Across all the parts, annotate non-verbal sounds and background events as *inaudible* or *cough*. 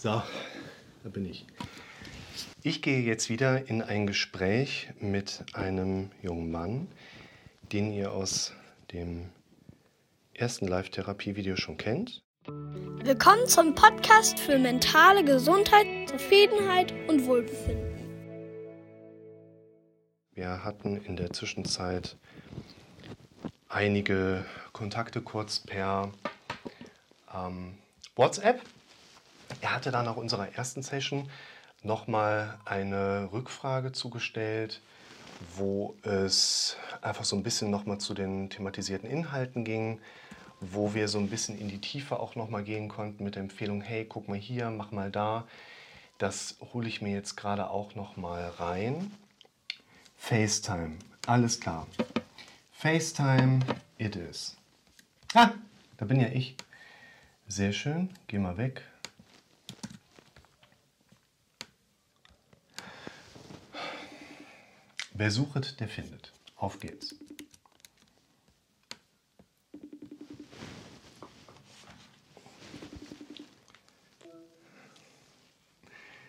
So, da bin ich. Ich gehe jetzt wieder in ein Gespräch mit einem jungen Mann, den ihr aus dem ersten Live-Therapie-Video schon kennt. Willkommen zum Podcast für mentale Gesundheit, Zufriedenheit und Wohlbefinden. Wir hatten in der Zwischenzeit einige Kontakte kurz per ähm, WhatsApp er hatte dann nach unserer ersten Session nochmal eine Rückfrage zugestellt, wo es einfach so ein bisschen nochmal zu den thematisierten Inhalten ging, wo wir so ein bisschen in die Tiefe auch nochmal gehen konnten mit der Empfehlung, hey, guck mal hier, mach mal da. Das hole ich mir jetzt gerade auch nochmal rein. FaceTime, alles klar. FaceTime, it is. Ah, da bin ja ich. Sehr schön, geh mal weg. Wer sucht, der findet. Auf geht's.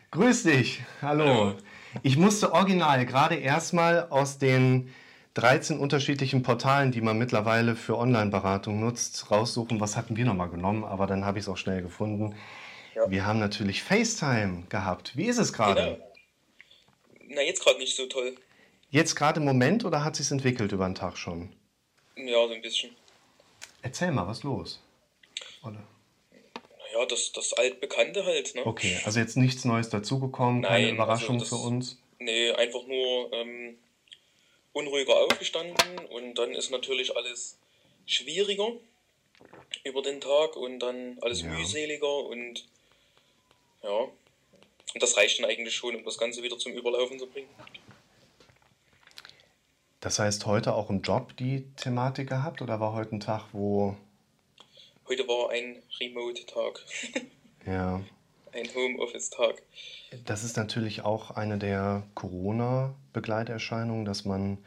Grüß dich, hallo. Ich musste original gerade erstmal aus den 13 unterschiedlichen Portalen, die man mittlerweile für Online-Beratung nutzt, raussuchen, was hatten wir nochmal genommen, aber dann habe ich es auch schnell gefunden. Ja. Wir haben natürlich FaceTime gehabt. Wie ist es gerade? Genau. Na, jetzt gerade nicht so toll. Jetzt gerade im Moment oder hat sich entwickelt über den Tag schon? Ja, so ein bisschen. Erzähl mal, was los? Oder? Naja, das, das Altbekannte halt. Ne? Okay, also jetzt nichts Neues dazugekommen, keine also Überraschung also das, für uns? Nee, einfach nur ähm, unruhiger aufgestanden und dann ist natürlich alles schwieriger über den Tag und dann alles ja. mühseliger und ja, und das reicht dann eigentlich schon, um das Ganze wieder zum Überlaufen zu bringen. Das heißt, heute auch im Job die Thematik gehabt oder war heute ein Tag, wo. Heute war ein Remote-Tag. *laughs* ja. Ein Homeoffice-Tag. Das ist natürlich auch eine der Corona-Begleiterscheinungen, dass man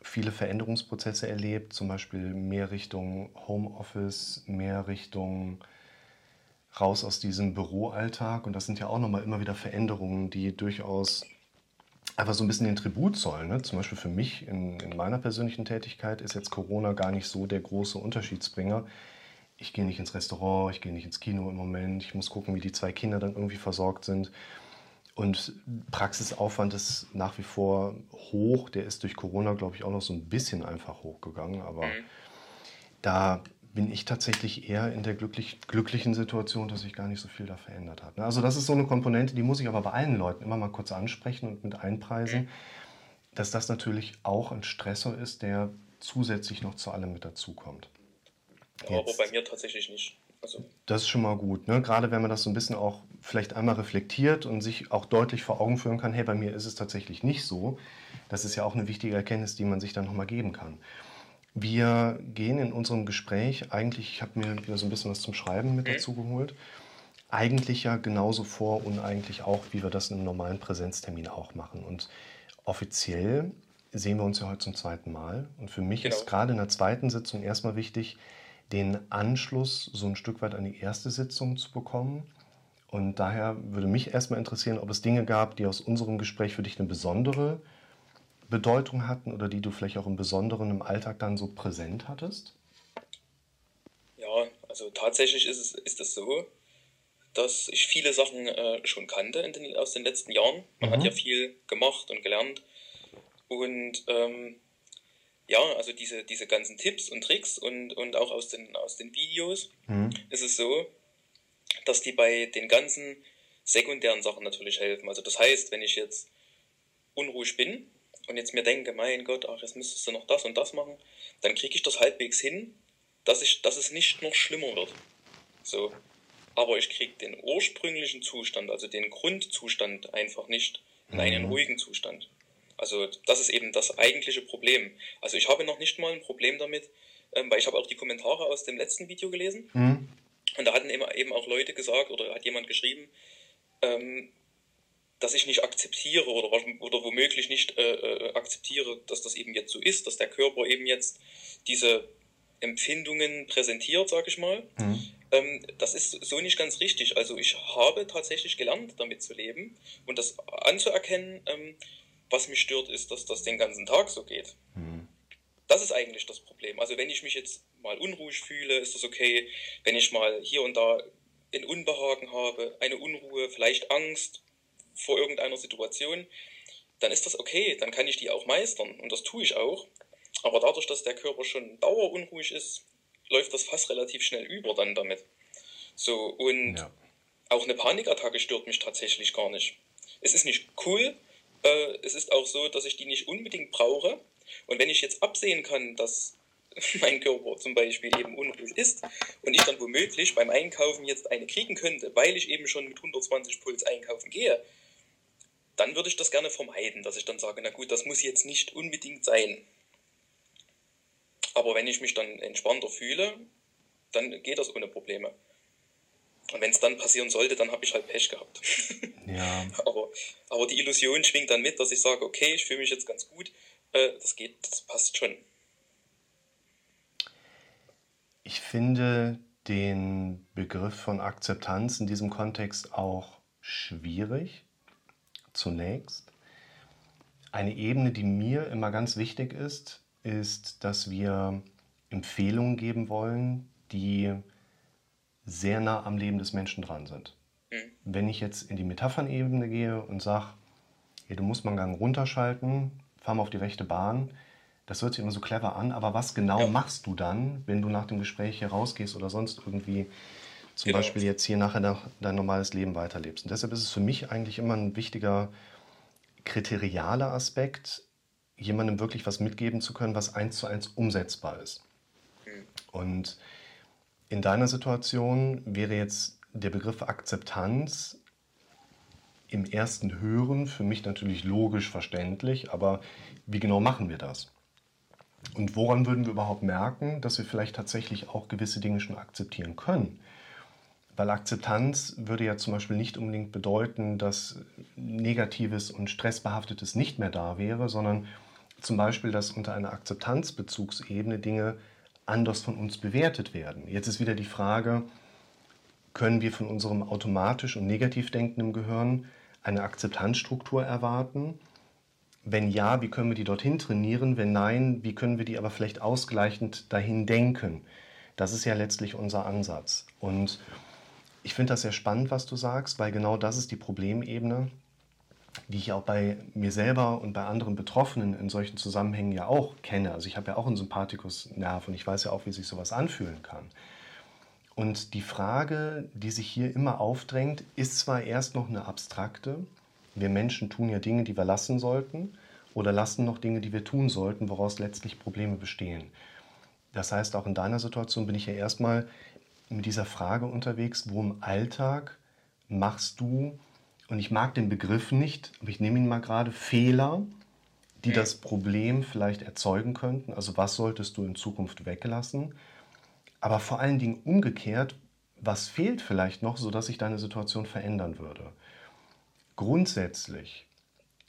viele Veränderungsprozesse erlebt, zum Beispiel mehr Richtung Homeoffice, mehr Richtung raus aus diesem Büroalltag. Und das sind ja auch nochmal immer wieder Veränderungen, die durchaus einfach so ein bisschen den Tribut zollen. Ne? Zum Beispiel für mich in, in, meiner persönlichen Tätigkeit ist jetzt Corona gar nicht so der große Unterschiedsbringer. Ich gehe nicht ins Restaurant, ich gehe nicht ins Kino im Moment, ich muss gucken, wie die zwei Kinder dann irgendwie versorgt sind. Und Praxisaufwand ist nach wie vor hoch. Der ist durch Corona, glaube ich, auch noch so ein bisschen einfach hochgegangen. Aber mhm. da bin ich tatsächlich eher in der glücklich, glücklichen Situation, dass sich gar nicht so viel da verändert hat. Ne? Also das ist so eine Komponente, die muss ich aber bei allen Leuten immer mal kurz ansprechen und mit einpreisen, dass das natürlich auch ein Stressor ist, der zusätzlich noch zu allem mit dazukommt. Aber bei mir tatsächlich nicht. Also das ist schon mal gut, ne? gerade wenn man das so ein bisschen auch vielleicht einmal reflektiert und sich auch deutlich vor Augen führen kann, hey, bei mir ist es tatsächlich nicht so. Das ist ja auch eine wichtige Erkenntnis, die man sich dann nochmal geben kann. Wir gehen in unserem Gespräch eigentlich, ich habe mir wieder so ein bisschen was zum Schreiben mit dazu geholt, eigentlich ja genauso vor und eigentlich auch, wie wir das in einem normalen Präsenztermin auch machen. Und offiziell sehen wir uns ja heute zum zweiten Mal. Und für mich genau. ist gerade in der zweiten Sitzung erstmal wichtig, den Anschluss so ein Stück weit an die erste Sitzung zu bekommen. Und daher würde mich erstmal interessieren, ob es Dinge gab, die aus unserem Gespräch für dich eine besondere Bedeutung hatten oder die du vielleicht auch im Besonderen im Alltag dann so präsent hattest? Ja, also tatsächlich ist es ist es so, dass ich viele Sachen äh, schon kannte den, aus den letzten Jahren. Man mhm. hat ja viel gemacht und gelernt. Und ähm, ja, also diese, diese ganzen Tipps und Tricks und, und auch aus den, aus den Videos mhm. ist es so, dass die bei den ganzen sekundären Sachen natürlich helfen. Also das heißt, wenn ich jetzt unruhig bin, und jetzt mir denke, mein Gott, ach, jetzt müsstest du noch das und das machen, dann kriege ich das halbwegs hin, dass, ich, dass es nicht noch schlimmer wird. So. Aber ich kriege den ursprünglichen Zustand, also den Grundzustand einfach nicht in einen mhm. ruhigen Zustand. Also das ist eben das eigentliche Problem. Also ich habe noch nicht mal ein Problem damit, ähm, weil ich habe auch die Kommentare aus dem letzten Video gelesen. Mhm. Und da hatten eben auch Leute gesagt oder hat jemand geschrieben, ähm, dass ich nicht akzeptiere oder, oder womöglich nicht äh, äh, akzeptiere, dass das eben jetzt so ist, dass der Körper eben jetzt diese Empfindungen präsentiert, sag ich mal. Mhm. ähm, das ist so nicht ganz richtig. Also ich habe tatsächlich gelernt, damit zu leben und das anzuerkennen. Ähm, was mich stört, ist, dass das den ganzen Tag so geht. Mhm. Das ist eigentlich das Problem. Also wenn ich mich jetzt mal unruhig fühle, ist das okay. Wenn ich mal hier und da ein Unbehagen habe, eine Unruhe, vielleicht Angst vor irgendeiner Situation, dann ist das okay. Dann kann ich die auch meistern und das tue ich auch. Aber dadurch, dass der Körper schon dauerunruhig ist, läuft das fast relativ schnell über dann damit. So, und ja. auch eine Panikattacke stört mich tatsächlich gar nicht. Es ist nicht cool, äh, es ist auch so, dass ich die nicht unbedingt brauche. Und wenn ich jetzt absehen kann, dass *laughs* mein Körper zum Beispiel eben unruhig ist und ich dann womöglich beim Einkaufen jetzt eine kriegen könnte, weil ich eben schon mit 120 Puls einkaufen gehe, dann würde ich das gerne vermeiden, dass ich dann sage, na gut, das muss jetzt nicht unbedingt sein. Aber wenn ich mich dann entspannter fühle, dann geht das ohne Probleme. Und wenn es dann passieren sollte, dann habe ich halt Pech gehabt. *laughs* Ja. aber, aber die Illusion schwingt dann mit, dass ich sage, okay, ich fühle mich jetzt ganz gut. Äh, das geht, das passt schon. Ich finde den Begriff von Akzeptanz in diesem Kontext auch schwierig. Zunächst. Eine Ebene, die mir immer ganz wichtig ist, ist, dass wir Empfehlungen geben wollen, die sehr nah am Leben des Menschen dran sind. Mhm. Wenn ich jetzt in die Metaphernebene gehe und sage, hey, du musst mal einen Gang runterschalten, fahr mal auf die rechte Bahn, das hört sich immer so clever an, aber was genau ja. machst du dann, wenn du nach dem Gespräch hier rausgehst oder sonst irgendwie zum genau. Beispiel jetzt hier nachher dein normales Leben weiterlebst? Und deshalb ist es für mich eigentlich immer ein wichtiger kriterialer Aspekt, jemandem wirklich was mitgeben zu können, was eins zu eins umsetzbar ist. Mhm. Und in deiner Situation wäre jetzt der Begriff Akzeptanz im ersten Hören für mich natürlich logisch verständlich, aber wie genau machen wir das? Und woran würden wir überhaupt merken, dass wir vielleicht tatsächlich auch gewisse Dinge schon akzeptieren können? Weil Akzeptanz würde ja zum Beispiel nicht unbedingt bedeuten, dass Negatives und Stressbehaftetes nicht mehr da wäre, sondern zum Beispiel, dass unter einer Akzeptanzbezugsebene Dinge anders von uns bewertet werden. Jetzt ist wieder die Frage, können wir von unserem automatisch und negativ denkenden Gehirn eine Akzeptanzstruktur erwarten? Wenn ja, wie können wir die dorthin trainieren? Wenn nein, wie können wir die aber vielleicht ausgleichend dahin denken? Das ist ja letztlich unser Ansatz. Und ich finde das sehr spannend, was du sagst, weil genau das ist die Problemebene, die ich auch bei mir selber und bei anderen Betroffenen in solchen Zusammenhängen ja auch kenne. Also ich habe ja auch einen Sympathikusnerv und ich weiß ja auch, wie sich sowas anfühlen kann. Und die Frage, die sich hier immer aufdrängt, ist zwar erst noch eine abstrakte. Wir Menschen tun ja Dinge, die wir lassen sollten oder lassen noch Dinge, die wir tun sollten, woraus letztlich Probleme bestehen. Das heißt, auch in deiner Situation bin ich ja erstmal mit dieser Frage unterwegs, wo im Alltag machst du und ich mag den Begriff nicht, aber ich nehme ihn mal gerade, Fehler, die das Problem vielleicht erzeugen könnten. Also was solltest du in Zukunft weglassen? Aber vor allen Dingen umgekehrt, was fehlt vielleicht noch, sodass sich deine Situation verändern würde? Grundsätzlich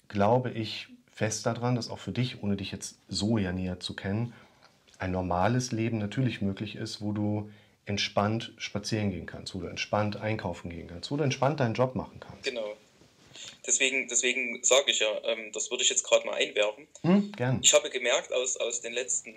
glaube ich fest daran, dass auch für dich, ohne dich jetzt so ja näher zu kennen, ein normales Leben natürlich möglich ist, wo du entspannt spazieren gehen kannst, wo du entspannt einkaufen gehen kannst, wo du entspannt deinen Job machen kannst. Genau. Deswegen, deswegen sage ich ja, ähm, das würde ich jetzt gerade mal einwerfen. Hm, gern. Ich habe gemerkt aus, aus den letzten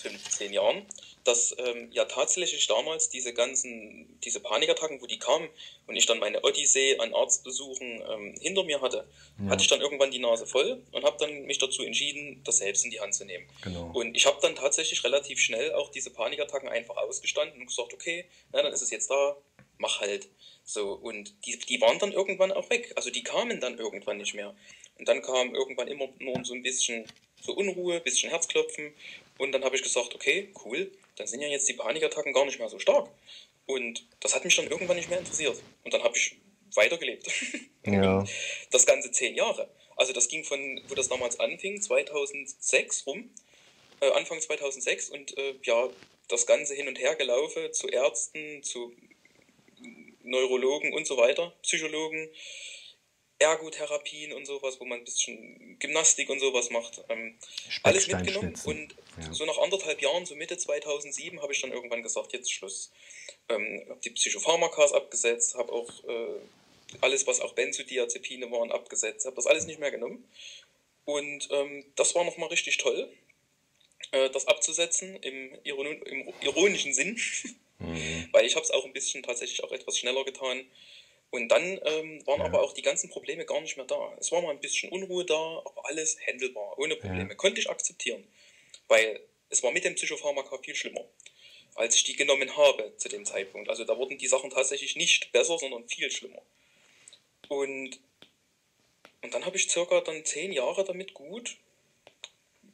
15 Jahren, dass ähm, ja tatsächlich damals diese ganzen, diese Panikattacken, wo die kamen und ich dann meine Odyssee an Arztbesuchen ähm, hinter mir hatte, ja. hatte ich dann irgendwann die Nase voll und habe dann mich dazu entschieden, das selbst in die Hand zu nehmen. Genau. Und ich habe dann tatsächlich relativ schnell auch diese Panikattacken einfach ausgestanden und gesagt, okay, na, dann ist es jetzt da, mach halt. So, und die, die waren dann irgendwann auch weg. Also die kamen dann irgendwann nicht mehr. Und dann kam irgendwann immer nur so ein bisschen so Unruhe, bisschen Herzklopfen. Und dann habe ich gesagt, okay, cool, dann sind ja jetzt die Panikattacken gar nicht mehr so stark. Und das hat mich dann irgendwann nicht mehr interessiert. Und dann habe ich weitergelebt. *laughs* Ja. das ganze zehn Jahre. Also das ging von, wo das damals anfing, 2006 rum, äh, Anfang 2006 und äh, ja, das Ganze hin und her gelaufen zu Ärzten, zu Neurologen und so weiter, Psychologen, Ergotherapien und sowas, wo man ein bisschen Gymnastik und sowas macht. Ähm, alles mitgenommen und ja. so nach anderthalb Jahren, so Mitte 2007, habe ich dann irgendwann gesagt, jetzt Schluss. Ähm, habe die Psychopharmakas abgesetzt, habe auch äh, alles, was auch Benzodiazepine waren, abgesetzt, habe das alles nicht mehr genommen. Und ähm, das war nochmal richtig toll, äh, das abzusetzen im, Iron im ironischen Sinn, *laughs* mhm. weil ich habe es auch ein bisschen tatsächlich auch etwas schneller getan. Und dann ähm, waren ja. aber auch die ganzen Probleme gar nicht mehr da. Es war mal ein bisschen Unruhe da, aber alles handelbar, ohne Probleme. Ja. Konnte ich akzeptieren, weil es war mit dem Psychopharmaka viel schlimmer, als ich die genommen habe zu dem Zeitpunkt. Also da wurden die Sachen tatsächlich nicht besser, sondern viel schlimmer. Und, und dann habe ich circa dann zehn Jahre damit gut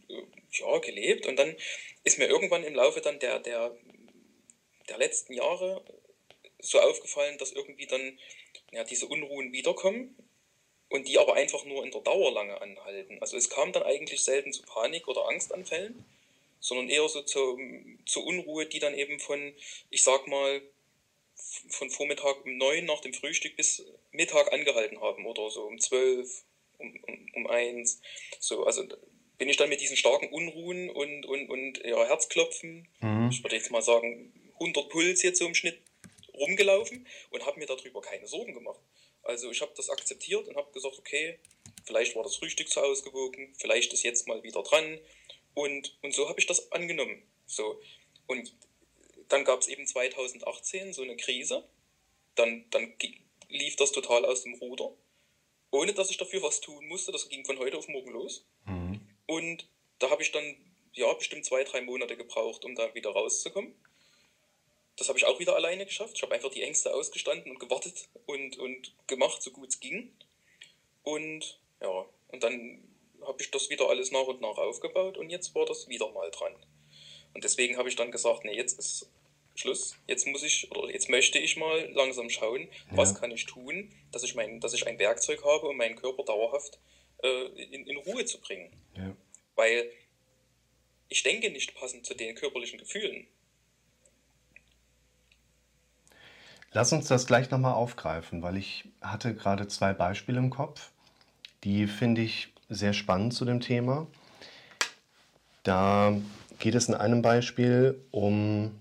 äh, ja, gelebt. Und dann ist mir irgendwann im Laufe dann der, der, der letzten Jahre so aufgefallen, dass irgendwie dann ja, diese Unruhen wiederkommen und die aber einfach nur in der Dauer lange anhalten. Also es kam dann eigentlich selten zu Panik- oder Angstanfällen, sondern eher so zur, zur Unruhe, die dann eben von, ich sag mal, von Vormittag um neun nach dem Frühstück bis Mittag angehalten haben oder so um zwölf, um, um, um eins. So, also bin ich dann mit diesen starken Unruhen und, und, und ja, Herzklopfen, mhm. ich würde jetzt mal sagen 100 Puls jetzt so im Schnitt rumgelaufen und habe mir darüber keine Sorgen gemacht. Also ich habe das akzeptiert und habe gesagt, okay, vielleicht war das Frühstück zu ausgewogen, vielleicht ist jetzt mal wieder dran und, und so habe ich das angenommen. So. Und dann gab es eben 2018 so eine Krise. Dann, dann lief das total aus dem Ruder. Ohne dass ich dafür was tun musste. Das ging von heute auf morgen los. Mhm. Und da habe ich dann ja bestimmt zwei, drei Monate gebraucht, um da wieder rauszukommen. Das habe ich auch wieder alleine geschafft. Ich habe einfach die Ängste ausgestanden und gewartet und, und gemacht, so gut es ging. Und ja, und dann habe ich das wieder alles nach und nach aufgebaut und jetzt war das wieder mal dran. Und deswegen habe ich dann gesagt, nee, jetzt ist Schluss. Jetzt muss ich oder jetzt möchte ich mal langsam schauen, was kann ich tun, dass ich mein, dass ich ein Werkzeug habe, um meinen Körper dauerhaft äh, in, in Ruhe zu bringen. Ja. Weil ich denke nicht passend zu den körperlichen Gefühlen. Lass uns das gleich nochmal aufgreifen, weil ich hatte gerade zwei Beispiele im Kopf, die finde ich sehr spannend zu dem Thema. Da geht es in einem Beispiel um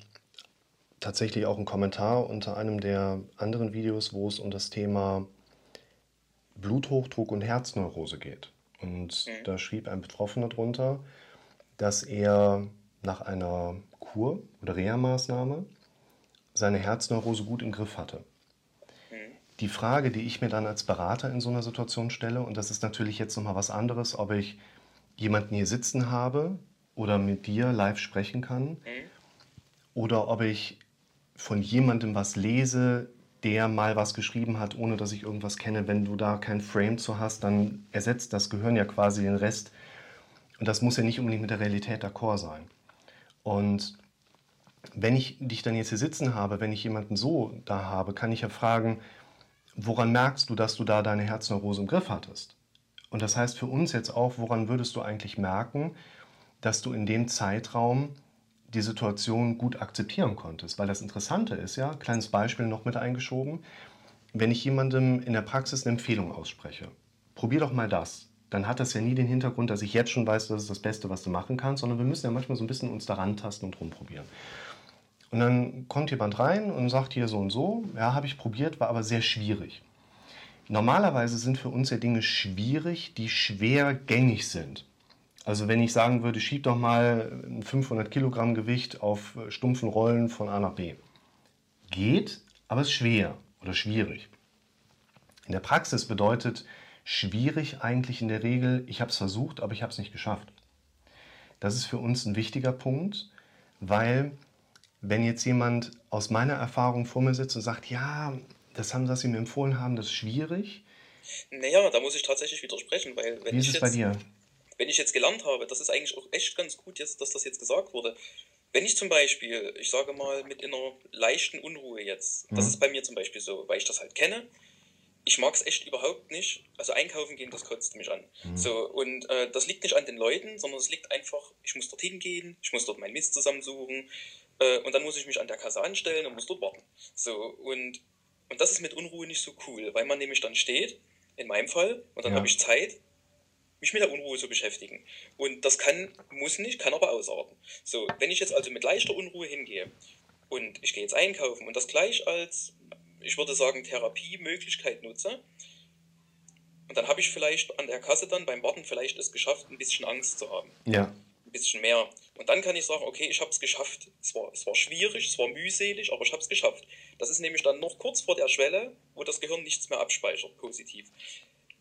tatsächlich auch einen Kommentar unter einem der anderen Videos, wo es um das Thema Bluthochdruck und Herzneurose geht. Und mhm. da schrieb ein Betroffener drunter, dass er nach einer Kur oder Reha-Maßnahme seine Herzneurose gut im Griff hatte. Mhm. Die Frage, die ich mir dann als Berater in so einer Situation stelle, und das ist natürlich jetzt nochmal was anderes, ob ich jemanden hier sitzen habe oder mit dir live sprechen kann, mhm. oder ob ich von jemandem was lese, der mal was geschrieben hat, ohne dass ich irgendwas kenne. Wenn du da kein Frame zu hast, dann ersetzt das Gehirn ja quasi den Rest. Und das muss ja nicht unbedingt mit der Realität d'accord sein. Und wenn ich dich dann jetzt hier sitzen habe, wenn ich jemanden so da habe, kann ich ja fragen, woran merkst du, dass du da deine Herzneurose im Griff hattest? Und das heißt für uns jetzt auch, woran würdest du eigentlich merken, dass du in dem Zeitraum die Situation gut akzeptieren konntest. Weil das Interessante ist ja, kleines Beispiel noch mit eingeschoben, wenn ich jemandem in der Praxis eine Empfehlung ausspreche, probier doch mal das. Dann hat das ja nie den Hintergrund, dass ich jetzt schon weiß, das ist das Beste, was du machen kannst, sondern wir müssen ja manchmal so ein bisschen uns daran tasten und rumprobieren. Und dann kommt jemand rein und sagt hier so und so, ja, habe ich probiert, war aber sehr schwierig. Normalerweise sind für uns ja Dinge schwierig, die schwer gängig sind. Also wenn ich sagen würde, schieb doch mal ein 500 Kilogramm Gewicht auf stumpfen Rollen von A nach B. Geht, aber ist schwer oder schwierig. In der Praxis bedeutet schwierig eigentlich in der Regel, ich habe es versucht, aber ich habe es nicht geschafft. Das ist für uns ein wichtiger Punkt, weil wenn jetzt jemand aus meiner Erfahrung vor mir sitzt und sagt, ja, das haben, was Sie mir empfohlen haben, das ist schwierig. Naja, da muss ich tatsächlich widersprechen, weil wenn Wie ist es jetzt, bei dir? wenn ich jetzt gelernt habe, das ist eigentlich auch echt ganz gut, jetzt, dass das jetzt gesagt wurde. Wenn ich zum Beispiel, ich sage mal, mit einer leichten Unruhe jetzt, mhm. das ist bei mir zum Beispiel so, weil ich das halt kenne, ich mag es echt überhaupt nicht. Also einkaufen gehen, das kotzt mich an. Mhm. So, und äh, das liegt nicht an den Leuten, sondern es liegt einfach, ich muss dorthin gehen, ich muss dort meinen Mist zusammensuchen äh, und dann muss ich mich an der Kasse anstellen und muss dort warten. So, und, und das ist mit Unruhe nicht so cool, weil man nämlich dann steht in meinem Fall, und dann Ja. habe ich Zeit, mich mit der Unruhe zu beschäftigen. Und das kann, muss nicht, kann aber ausarten. So, wenn ich jetzt also mit leichter Unruhe hingehe und ich gehe jetzt einkaufen und das gleich als, ich würde sagen, Therapiemöglichkeit nutze, und dann habe ich vielleicht an der Kasse dann beim Warten vielleicht es geschafft, ein bisschen Angst zu haben Ja. Ein bisschen mehr. Und dann kann ich sagen, okay, ich habe es geschafft. Es war, schwierig, es war mühselig, aber ich habe es geschafft. Das ist nämlich dann noch kurz vor der Schwelle, wo das Gehirn nichts mehr abspeichert, positiv.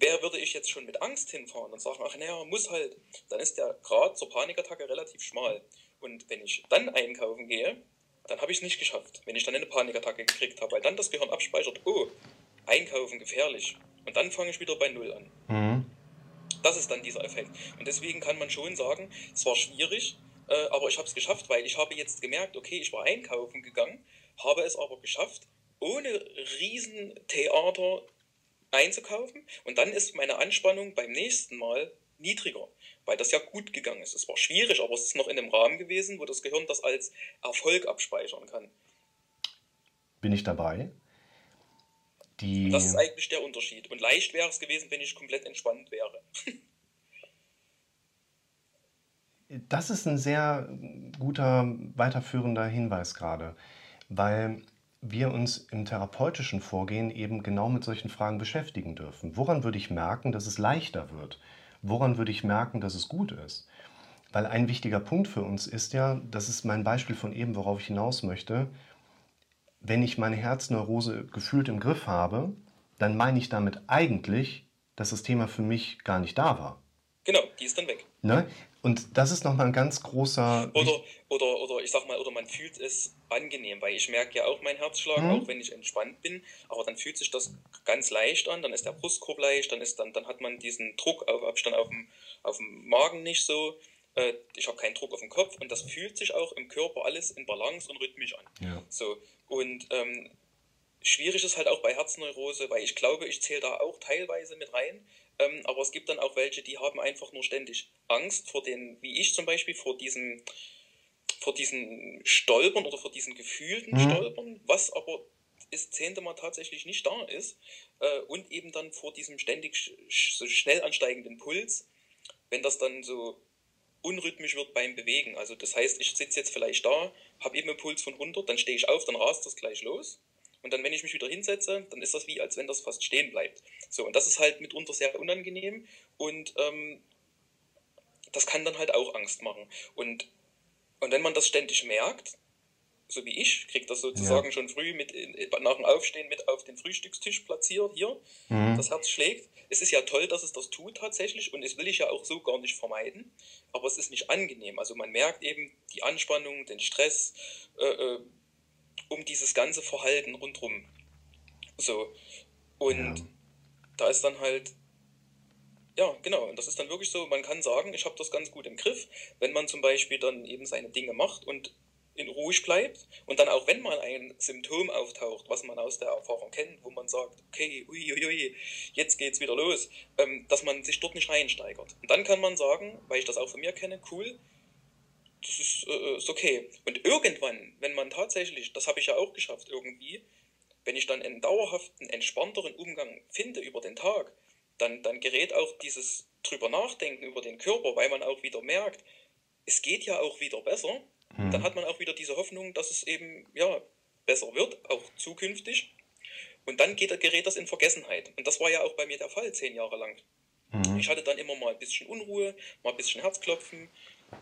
Wer würde ich jetzt schon mit Angst hinfahren und sagen, ach naja, muss halt, dann ist der Grad zur Panikattacke relativ schmal. Und wenn ich dann einkaufen gehe, dann habe ich es nicht geschafft, wenn ich dann eine Panikattacke gekriegt habe, weil dann das Gehirn abspeichert, oh, einkaufen gefährlich. Und dann fange ich wieder bei Null an. Mhm. Das ist dann dieser Effekt. Und deswegen kann man schon sagen, es war schwierig, äh, aber ich habe es geschafft, weil ich habe jetzt gemerkt, okay, ich war einkaufen gegangen, habe es aber geschafft, ohne Riesentheater einzukaufen. Und dann ist meine Anspannung beim nächsten Mal niedriger, weil das ja gut gegangen ist. Es war schwierig, aber es ist noch in einem Rahmen gewesen, wo das Gehirn das als Erfolg abspeichern kann. Bin ich dabei? Die, Das ist eigentlich der Unterschied. Und leicht wäre es gewesen, wenn ich komplett entspannt wäre. *laughs* Das ist ein sehr guter weiterführender Hinweis gerade, weil wir uns im therapeutischen Vorgehen eben genau mit solchen Fragen beschäftigen dürfen. Woran würde ich merken, dass es leichter wird? Woran würde ich merken, dass es gut ist? Weil ein wichtiger Punkt für uns ist ja, das ist mein Beispiel von eben, worauf ich hinaus möchte, wenn ich meine Herzneurose gefühlt im Griff habe, dann meine ich damit eigentlich, dass das Thema für mich gar nicht da war. Genau, die ist dann weg. Ne? Und das ist nochmal ein ganz großer. Oder, oder, oder ich sag mal, oder man fühlt es angenehm, weil ich merke ja auch meinen Herzschlag, Mhm. auch wenn ich entspannt bin, aber dann fühlt sich das ganz leicht an, dann ist der Brustkorb leicht, dann ist dann, dann hat man diesen Druck auf Abstand auf dem, auf dem Magen nicht so. Äh, Ich habe keinen Druck auf dem Kopf und das fühlt sich auch im Körper alles in Balance und rhythmisch an. Ja. So, und ähm, schwierig ist halt auch bei Herzneurose, weil ich glaube, ich zähle da auch teilweise mit rein. Ähm, aber es gibt dann auch welche, die haben einfach nur ständig Angst vor den, wie ich zum Beispiel, vor diesem, vor diesen Stolpern oder vor diesen gefühlten Mhm. Stolpern, was aber das zehnte Mal tatsächlich nicht da ist. Äh, und eben dann vor diesem ständig sch so schnell ansteigenden Puls, wenn das dann so unrhythmisch wird beim Bewegen. Also das heißt, ich sitze jetzt vielleicht da, habe eben einen Puls von 100, dann stehe ich auf, dann rast das gleich los. Und dann, wenn ich mich wieder hinsetze, dann ist das wie, als wenn das fast stehen bleibt. So, und das ist halt mitunter sehr unangenehm und ähm, das kann dann halt auch Angst machen. Und, und wenn man das ständig merkt, so wie ich, kriege das sozusagen schon früh mit nach dem Aufstehen mit auf den Frühstückstisch platziert hier, Mhm. das Herz schlägt. Es ist ja toll, dass es das tut tatsächlich und das will ich ja auch so gar nicht vermeiden, aber es ist nicht angenehm. Also man merkt eben die Anspannung, den Stress äh, äh, um dieses ganze Verhalten rundherum. So. Und Ja. da ist dann halt, ja, genau, und das ist dann wirklich so, man kann sagen, ich habe das ganz gut im Griff, wenn man zum Beispiel dann eben seine Dinge macht und in ruhig bleibt und dann auch wenn mal ein Symptom auftaucht, was man aus der Erfahrung kennt, wo man sagt, okay, ui, ui, ui, jetzt geht's wieder los, ähm, dass man sich dort nicht reinsteigert. Und dann kann man sagen, weil ich das auch von mir kenne, cool, das ist, äh, ist okay. Und irgendwann, wenn man tatsächlich, das habe ich ja auch geschafft irgendwie, wenn ich dann einen dauerhaften, entspannteren Umgang finde über den Tag, dann, dann gerät auch dieses drüber nachdenken über den Körper, weil man auch wieder merkt, es geht ja auch wieder besser. Mhm. Dann hat man auch wieder diese Hoffnung, dass es eben ja, besser wird, auch zukünftig. Und dann geht, gerät das in Vergessenheit. Und das war ja auch bei mir der Fall, zehn Jahre lang. Mhm. Ich hatte dann immer mal ein bisschen Unruhe, mal ein bisschen Herzklopfen,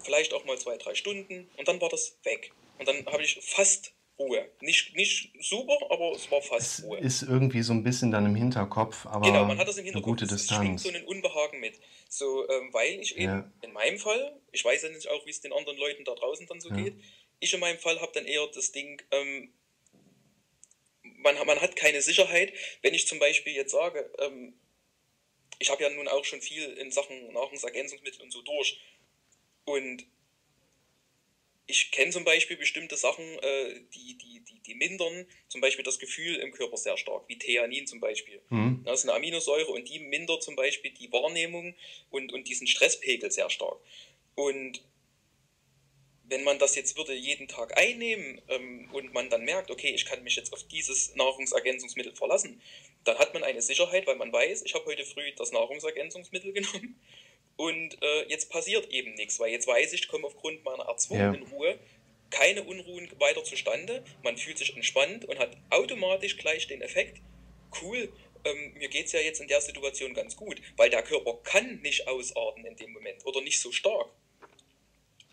vielleicht auch mal zwei, drei Stunden und dann war das weg. Und dann habe ich fast Ruhe. Nicht, nicht super, aber es war Es fast Ruhe. ist irgendwie so ein bisschen dann im Hinterkopf, aber Genau, man hat das im eine Hinterkopf. gute es schwingt Distanz. so einen Unbehagen mit. So, ähm, weil ich eben Ja. in meinem Fall, ich weiß ja nicht auch, wie es den anderen Leuten da draußen dann so Ja. geht, ich in meinem Fall habe dann eher das Ding, ähm, man, man hat keine Sicherheit, wenn ich zum Beispiel jetzt sage, ähm, ich habe ja nun auch schon viel in Sachen Nahrungsergänzungsmittel und so durch. Und ich kenne zum Beispiel bestimmte Sachen, äh, die, die, die, die mindern zum Beispiel das Gefühl im Körper sehr stark, wie Theanin zum Beispiel. Mhm. Das ist eine Aminosäure und die mindert zum Beispiel die Wahrnehmung und, und diesen Stresspegel sehr stark. Und wenn man das jetzt würde jeden Tag einnehmen ähm, und man dann merkt, okay, ich kann mich jetzt auf dieses Nahrungsergänzungsmittel verlassen, dann hat man eine Sicherheit, weil man weiß, ich habe heute früh das Nahrungsergänzungsmittel *laughs* genommen und äh, jetzt passiert eben nichts, weil jetzt weiß ich, ich komme aufgrund meiner erzwungenen ja. Ruhe keine Unruhen weiter zustande, man fühlt sich entspannt und hat automatisch gleich den Effekt, cool, ähm, mir geht es ja jetzt in der Situation ganz gut, weil der Körper kann nicht ausarten in dem Moment oder nicht so stark.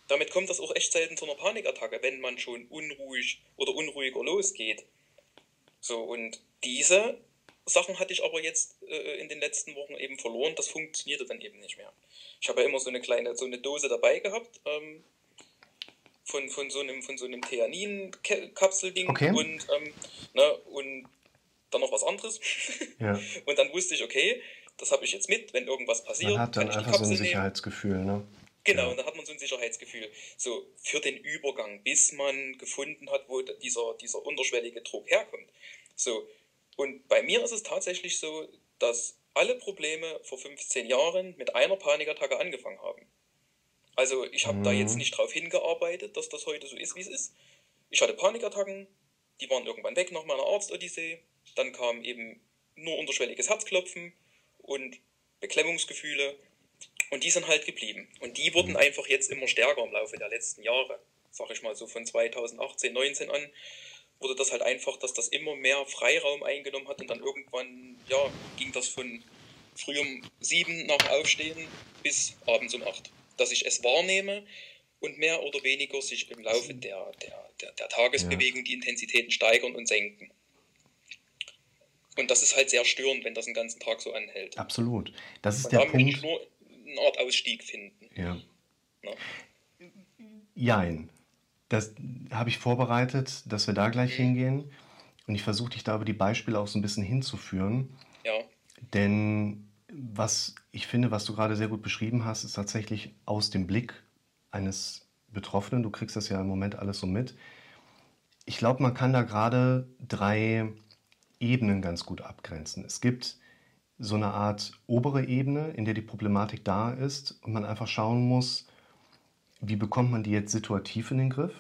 Damit kommt das auch echt selten zu einer Panikattacke, wenn man schon unruhig oder unruhiger losgeht. So, und diese Sachen hatte ich aber jetzt äh, in den letzten Wochen eben verloren. Das funktionierte dann eben nicht mehr. Ich habe ja immer so eine kleine, so eine Dose dabei gehabt, ähm, von, von so einem, von so einem Theanin-Kapselding okay. und, ähm, ne, und dann noch was anderes. *laughs* Ja. Und dann wusste ich, okay, das habe ich jetzt mit, wenn irgendwas passiert. Man hat dann einfach so ein Sicherheitsgefühl, ne? Genau, ja. und dann hat man so ein Sicherheitsgefühl. So für den Übergang, bis man gefunden hat, wo dieser, dieser unterschwellige Druck herkommt. So, und bei mir ist es tatsächlich so, dass alle Probleme vor 15 Jahren mit einer Panikattacke angefangen haben. Also ich habe mhm. da jetzt nicht drauf hingearbeitet, dass das heute so ist, wie es ist. Ich hatte Panikattacken, die waren irgendwann weg nach meiner Arztodyssee. Dann kam eben nur unterschwelliges Herzklopfen und Beklemmungsgefühle. Und die sind halt geblieben. Und die wurden mhm. einfach jetzt immer stärker im Laufe der letzten Jahre. Sag ich mal so von 2018, 19 an wurde das halt einfach, dass das immer mehr Freiraum eingenommen hat und dann irgendwann, ja, ging das von früh um sieben nach Aufstehen bis abends um acht. Dass ich es wahrnehme und mehr oder weniger sich im Laufe der, der, der, der Tagesbewegung ja. die Intensitäten steigern und senken. Und das ist halt sehr störend, wenn das den ganzen Tag so anhält. Absolut. Das ist und der da Punkt. nur eine Art Ausstieg finden. Ja. Na? Jein. Das habe ich vorbereitet, dass wir da gleich mhm. hingehen. Und ich versuche dich da über die Beispiele auch so ein bisschen hinzuführen. Ja. Denn was ich finde, was du gerade sehr gut beschrieben hast, ist tatsächlich aus dem Blick eines Betroffenen. Du kriegst das ja im Moment alles so mit. Ich glaube, man kann da gerade drei Ebenen ganz gut abgrenzen. Es gibt so eine Art obere Ebene, in der die Problematik da ist und man einfach schauen muss, wie bekommt man die jetzt situativ in den Griff?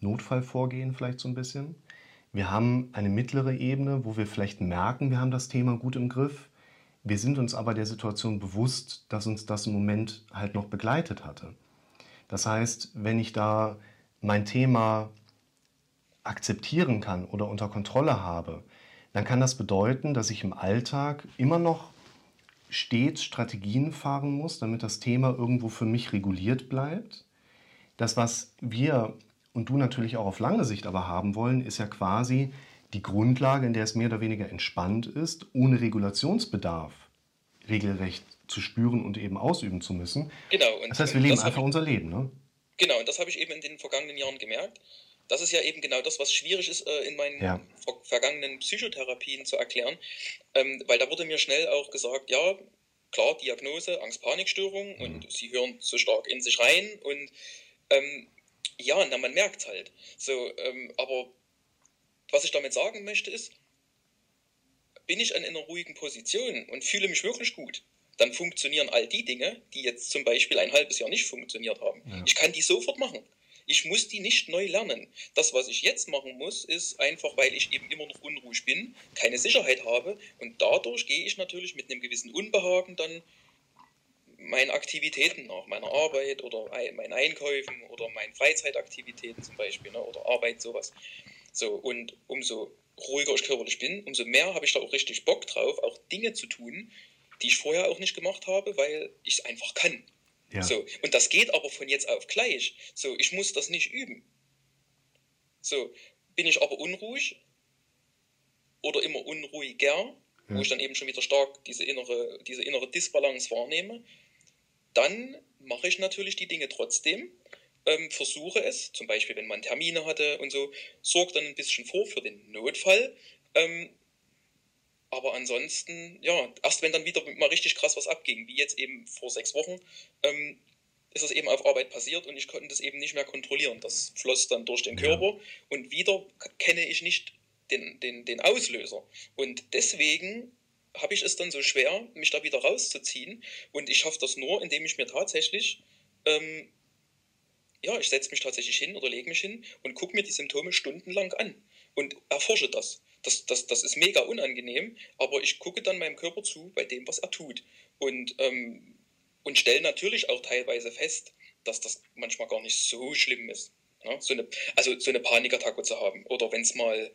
Notfallvorgehen vielleicht so ein bisschen. Wir haben eine mittlere Ebene, wo wir vielleicht merken, wir haben das Thema gut im Griff. Wir sind uns aber der Situation bewusst, dass uns das im Moment halt noch begleitet hatte. Das heißt, wenn ich da mein Thema akzeptieren kann oder unter Kontrolle habe, dann kann das bedeuten, dass ich im Alltag immer noch stets Strategien fahren muss, damit das Thema irgendwo für mich reguliert bleibt. Das, was wir und du natürlich auch auf lange Sicht aber haben wollen, ist ja quasi die Grundlage, in der es mehr oder weniger entspannt ist, ohne Regulationsbedarf regelrecht zu spüren und eben ausüben zu müssen. Genau. Das heißt, wir leben einfach unser Leben, ne? Genau, und das habe ich eben in den vergangenen Jahren gemerkt. Das ist ja eben genau das, was schwierig ist, äh, in meinen ja. vergangenen Psychotherapien zu erklären. Ähm, weil da wurde mir schnell auch gesagt, ja, klar, Diagnose, Angst-Panikstörung mhm. und sie hören so stark in sich rein und ähm, ja, na, man merkt halt. So, ähm, aber was ich damit sagen möchte ist, bin ich in einer ruhigen Position und fühle mich wirklich gut, dann funktionieren all die Dinge, die jetzt zum Beispiel ein halbes Jahr nicht funktioniert haben. Ja. Ich kann die sofort machen. Ich muss die nicht neu lernen. Das, was ich jetzt machen muss, ist einfach, weil ich eben immer noch unruhig bin, keine Sicherheit habe und dadurch gehe ich natürlich mit einem gewissen Unbehagen dann meinen Aktivitäten nach, meiner Arbeit oder meinen Einkäufen oder meinen Freizeitaktivitäten zum Beispiel ne, oder Arbeit, sowas. So, und umso ruhiger ich körperlich bin, umso mehr habe ich da auch richtig Bock drauf, auch Dinge zu tun, die ich vorher auch nicht gemacht habe, weil ich es einfach kann. Ja. So, und das geht aber von jetzt auf gleich. So, ich muss das nicht üben. So, bin ich aber unruhig oder immer unruhiger, ja. wo ich dann eben schon wieder stark diese innere, diese innere Disbalance wahrnehme, dann mache ich natürlich die Dinge trotzdem, ähm, versuche es, zum Beispiel wenn man Termine hatte und so, sorge dann ein bisschen vor für den Notfall. Ähm, aber ansonsten, ja, erst wenn dann wieder mal richtig krass was abging, wie jetzt eben vor sechs Wochen, ähm, ist es eben auf Arbeit passiert und ich konnte das eben nicht mehr kontrollieren. Das floss dann durch den Körper und wieder kenne ich nicht den, den, den Auslöser. Und deswegen habe ich es dann so schwer, mich da wieder rauszuziehen. Und ich schaffe das nur, indem ich mir tatsächlich ähm, ja, ich setze mich tatsächlich hin oder lege mich hin und gucke mir die Symptome stundenlang an und erforsche das. Das, das, das ist mega unangenehm, aber ich gucke dann meinem Körper zu bei dem, was er tut. Und, ähm, und stelle natürlich auch teilweise fest, dass das manchmal gar nicht so schlimm ist. Ja, so eine, also so eine Panikattacke zu haben oder wenn es mal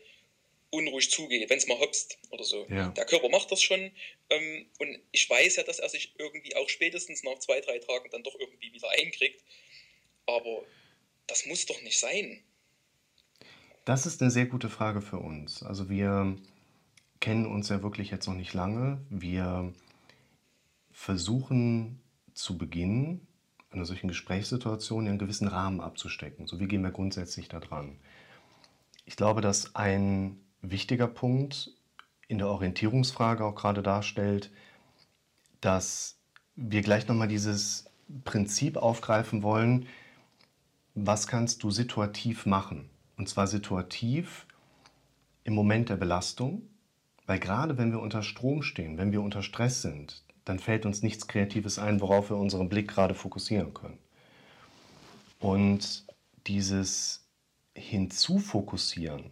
unruhig zugeht, wenn es mal hopst oder so. Ja. Der Körper macht das schon ähm, und ich weiß ja, dass er sich irgendwie auch spätestens nach zwei, drei Tagen dann doch irgendwie wieder einkriegt. Aber das muss doch nicht sein. Das ist eine sehr gute Frage für uns. Also wir kennen uns ja wirklich jetzt noch nicht lange. Wir versuchen zu Beginn einer solchen Gesprächssituation einen gewissen Rahmen abzustecken. So wie gehen wir grundsätzlich da dran? Ich glaube, dass ein wichtiger Punkt in der Orientierungsfrage auch gerade darstellt, dass wir gleich nochmal dieses Prinzip aufgreifen wollen, was kannst du situativ machen? Und zwar situativ im Moment der Belastung, weil gerade wenn wir unter Strom stehen, wenn wir unter Stress sind, dann fällt uns nichts Kreatives ein, worauf wir unseren Blick gerade fokussieren können. Und dieses Hinzufokussieren,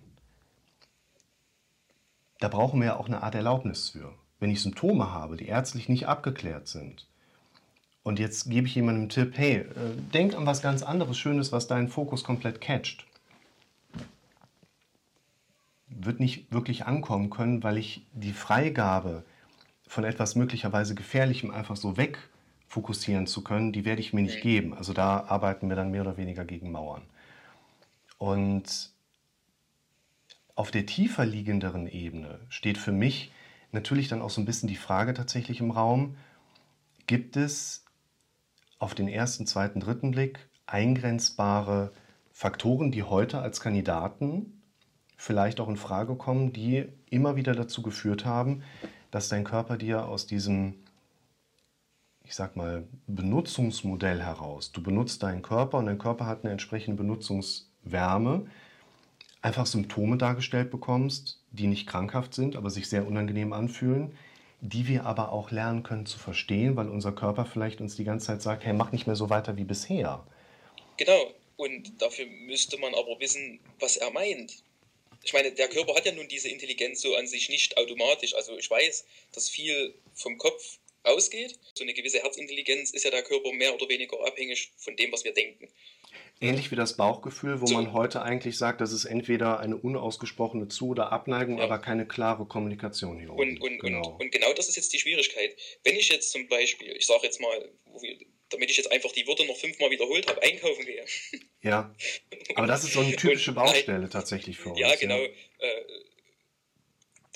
da brauchen wir ja auch eine Art Erlaubnis für. Wenn ich Symptome habe, die ärztlich nicht abgeklärt sind, und jetzt gebe ich jemandem einen Tipp, hey, äh, denk an was ganz anderes, Schönes, was deinen Fokus komplett catcht. Wird nicht wirklich ankommen können, weil ich die Freigabe von etwas möglicherweise Gefährlichem einfach so wegfokussieren zu können, die werde ich mir nicht geben. Also da arbeiten wir dann mehr oder weniger gegen Mauern. Und auf der tiefer liegenderen Ebene steht für mich natürlich dann auch so ein bisschen die Frage tatsächlich im Raum, gibt es auf den ersten, zweiten, dritten Blick eingrenzbare Faktoren, die heute als Kandidaten vielleicht auch in Frage kommen, die immer wieder dazu geführt haben, dass dein Körper dir aus diesem, ich sag mal, Benutzungsmodell heraus, du benutzt deinen Körper und dein Körper hat eine entsprechende Benutzungswärme, einfach Symptome dargestellt bekommst, die nicht krankhaft sind, aber sich sehr unangenehm anfühlen, die wir aber auch lernen können zu verstehen, weil unser Körper vielleicht uns die ganze Zeit sagt, hey, mach nicht mehr so weiter wie bisher. Genau, und dafür müsste man aber wissen, was er meint. Ich meine, der Körper hat ja nun diese Intelligenz so an sich nicht automatisch. Also ich weiß, dass viel vom Kopf ausgeht. So eine gewisse Herzintelligenz ist ja der Körper mehr oder weniger abhängig von dem, was wir denken. Ähnlich wie das Bauchgefühl, wo so. man heute eigentlich sagt, das ist entweder eine unausgesprochene Zu- oder Abneigung, ja. aber keine klare Kommunikation hier und, und, genau. Und, und, genau das ist jetzt die Schwierigkeit. Wenn ich jetzt zum Beispiel, ich sage jetzt mal, damit ich jetzt einfach die Worte noch fünfmal wiederholt habe, einkaufen gehe. *laughs* Ja, aber das ist so eine typische Baustelle tatsächlich für uns. Ja, genau. Ja. Äh,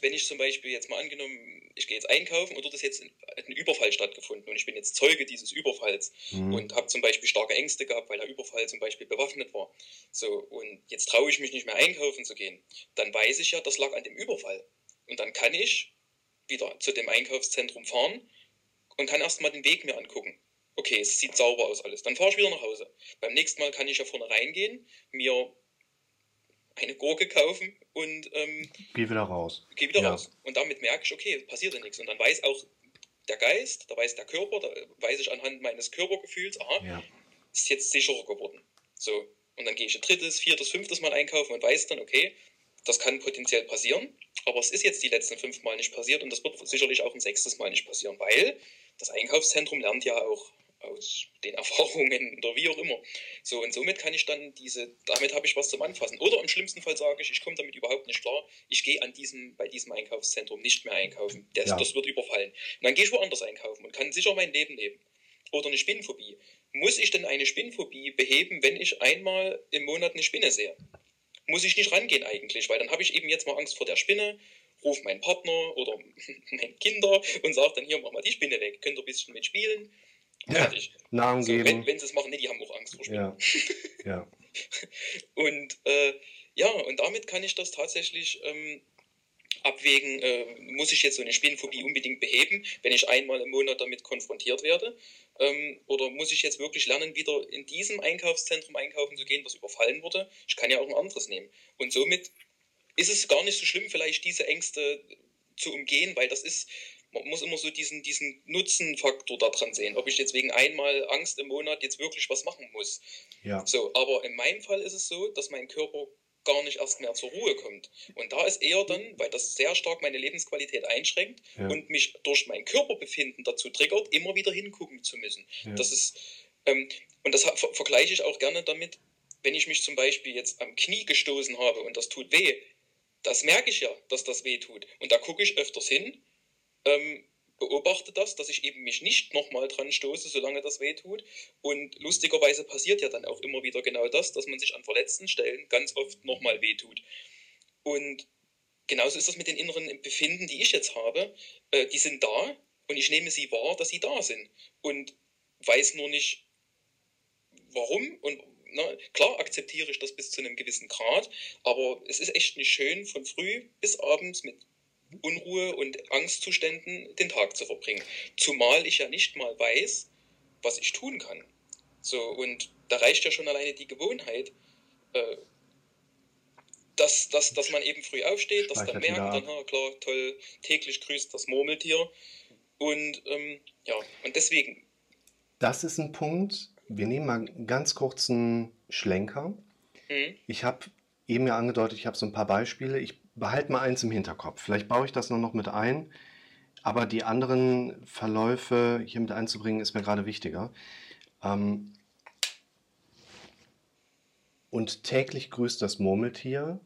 wenn ich zum Beispiel jetzt mal angenommen, ich gehe jetzt einkaufen und dort ist jetzt ein Überfall stattgefunden und ich bin jetzt Zeuge dieses Überfalls mhm. und habe zum Beispiel starke Ängste gehabt, weil der Überfall zum Beispiel bewaffnet war. So, und jetzt traue ich mich nicht mehr einkaufen zu gehen. Dann weiß ich ja, das lag an dem Überfall. Und dann kann ich wieder zu dem Einkaufszentrum fahren und kann erstmal den Weg mir angucken. Okay, es sieht sauber aus alles. Dann fahre ich wieder nach Hause. Beim nächsten Mal kann ich ja vorne reingehen, mir eine Gurke kaufen und ähm, geh wieder raus. Geh wieder ja. raus. Und damit merke ich, okay, passiert ja nichts. Und dann weiß auch der Geist, da weiß der Körper, da weiß ich anhand meines Körpergefühls, aha, ja. ist jetzt sicherer geworden. So. Und dann gehe ich ein drittes, viertes, fünftes Mal einkaufen und weiß dann, okay, das kann potenziell passieren, aber es ist jetzt die letzten fünf Mal nicht passiert und das wird sicherlich auch ein sechstes Mal nicht passieren, weil das Einkaufszentrum lernt ja auch aus den *laughs* Erfahrungen oder wie auch immer. So, und somit kann ich dann diese, damit habe ich was zum Anfassen. Oder im schlimmsten Fall sage ich, ich komme damit überhaupt nicht klar, ich gehe an diesem, bei diesem Einkaufszentrum nicht mehr einkaufen. Das, ja. das wird überfallen. Und dann gehe ich woanders einkaufen und kann sicher mein Leben leben. Oder eine Spinnenphobie. Muss ich denn eine Spinnenphobie beheben, wenn ich einmal im Monat eine Spinne sehe? Muss ich nicht rangehen eigentlich, weil dann habe ich eben jetzt mal Angst vor der Spinne, rufe meinen Partner oder *laughs* meine Kinder und sage dann hier, mach mal die Spinne weg, könnt ihr ein bisschen mitspielen Fertig. Ja, Namen so, geben. Wenn, wenn sie es machen, nee, die haben auch Angst vor Spinnen. Ja. ja. *laughs* und äh, ja, und damit kann ich das tatsächlich ähm, abwägen, äh, muss ich jetzt so eine Spinnenphobie unbedingt beheben, wenn ich einmal im Monat damit konfrontiert werde? Ähm, oder muss ich jetzt wirklich lernen, wieder in diesem Einkaufszentrum einkaufen zu gehen, was überfallen wurde? Ich kann ja auch ein anderes nehmen. Und somit ist es gar nicht so schlimm, vielleicht diese Ängste zu umgehen, weil das ist, man muss immer so diesen, diesen Nutzenfaktor daran sehen, ob ich jetzt wegen einmal Angst im Monat jetzt wirklich was machen muss. Ja. So, aber in meinem Fall ist es so, dass mein Körper gar nicht erst mehr zur Ruhe kommt. Und da ist eher dann, weil das sehr stark meine Lebensqualität einschränkt Ja. und mich durch mein Körperbefinden dazu triggert, immer wieder hingucken zu müssen. Ja. Das ist, ähm, und das ver vergleiche ich auch gerne damit, wenn ich mich zum Beispiel jetzt am Knie gestoßen habe und das tut weh, das merke ich ja, dass das weh tut. Und da gucke ich öfters hin, ähm, beobachte das, dass ich eben mich nicht nochmal dran stoße, solange das weh tut. Und lustigerweise passiert ja dann auch immer wieder genau das, dass man sich an verletzten Stellen ganz oft nochmal weh tut. Und genauso ist das mit den inneren Befinden, die ich jetzt habe. Äh, die sind da und ich nehme sie wahr, dass sie da sind. Und weiß nur nicht, warum. Und na, klar akzeptiere ich das bis zu einem gewissen Grad, aber es ist echt nicht schön, von früh bis abends mit Unruhe und Angstzuständen den Tag zu verbringen. Zumal ich ja nicht mal weiß, was ich tun kann. So, und da reicht ja schon alleine die Gewohnheit, äh, dass, dass, dass man eben früh aufsteht, dass dann merkt, dann, ha, klar, toll, täglich grüßt das Murmeltier. Und ähm, ja, und deswegen, Das ist ein Punkt. Wir nehmen mal einen ganz kurzen Schlenker. hm, Ich habe eben ja angedeutet, ich habe so ein paar Beispiele. Ich behalte mal eins im Hinterkopf. Vielleicht baue ich das noch noch mit ein. Aber die anderen Verläufe hier mit einzubringen, ist mir gerade wichtiger. Ähm, und täglich grüßt das Murmeltier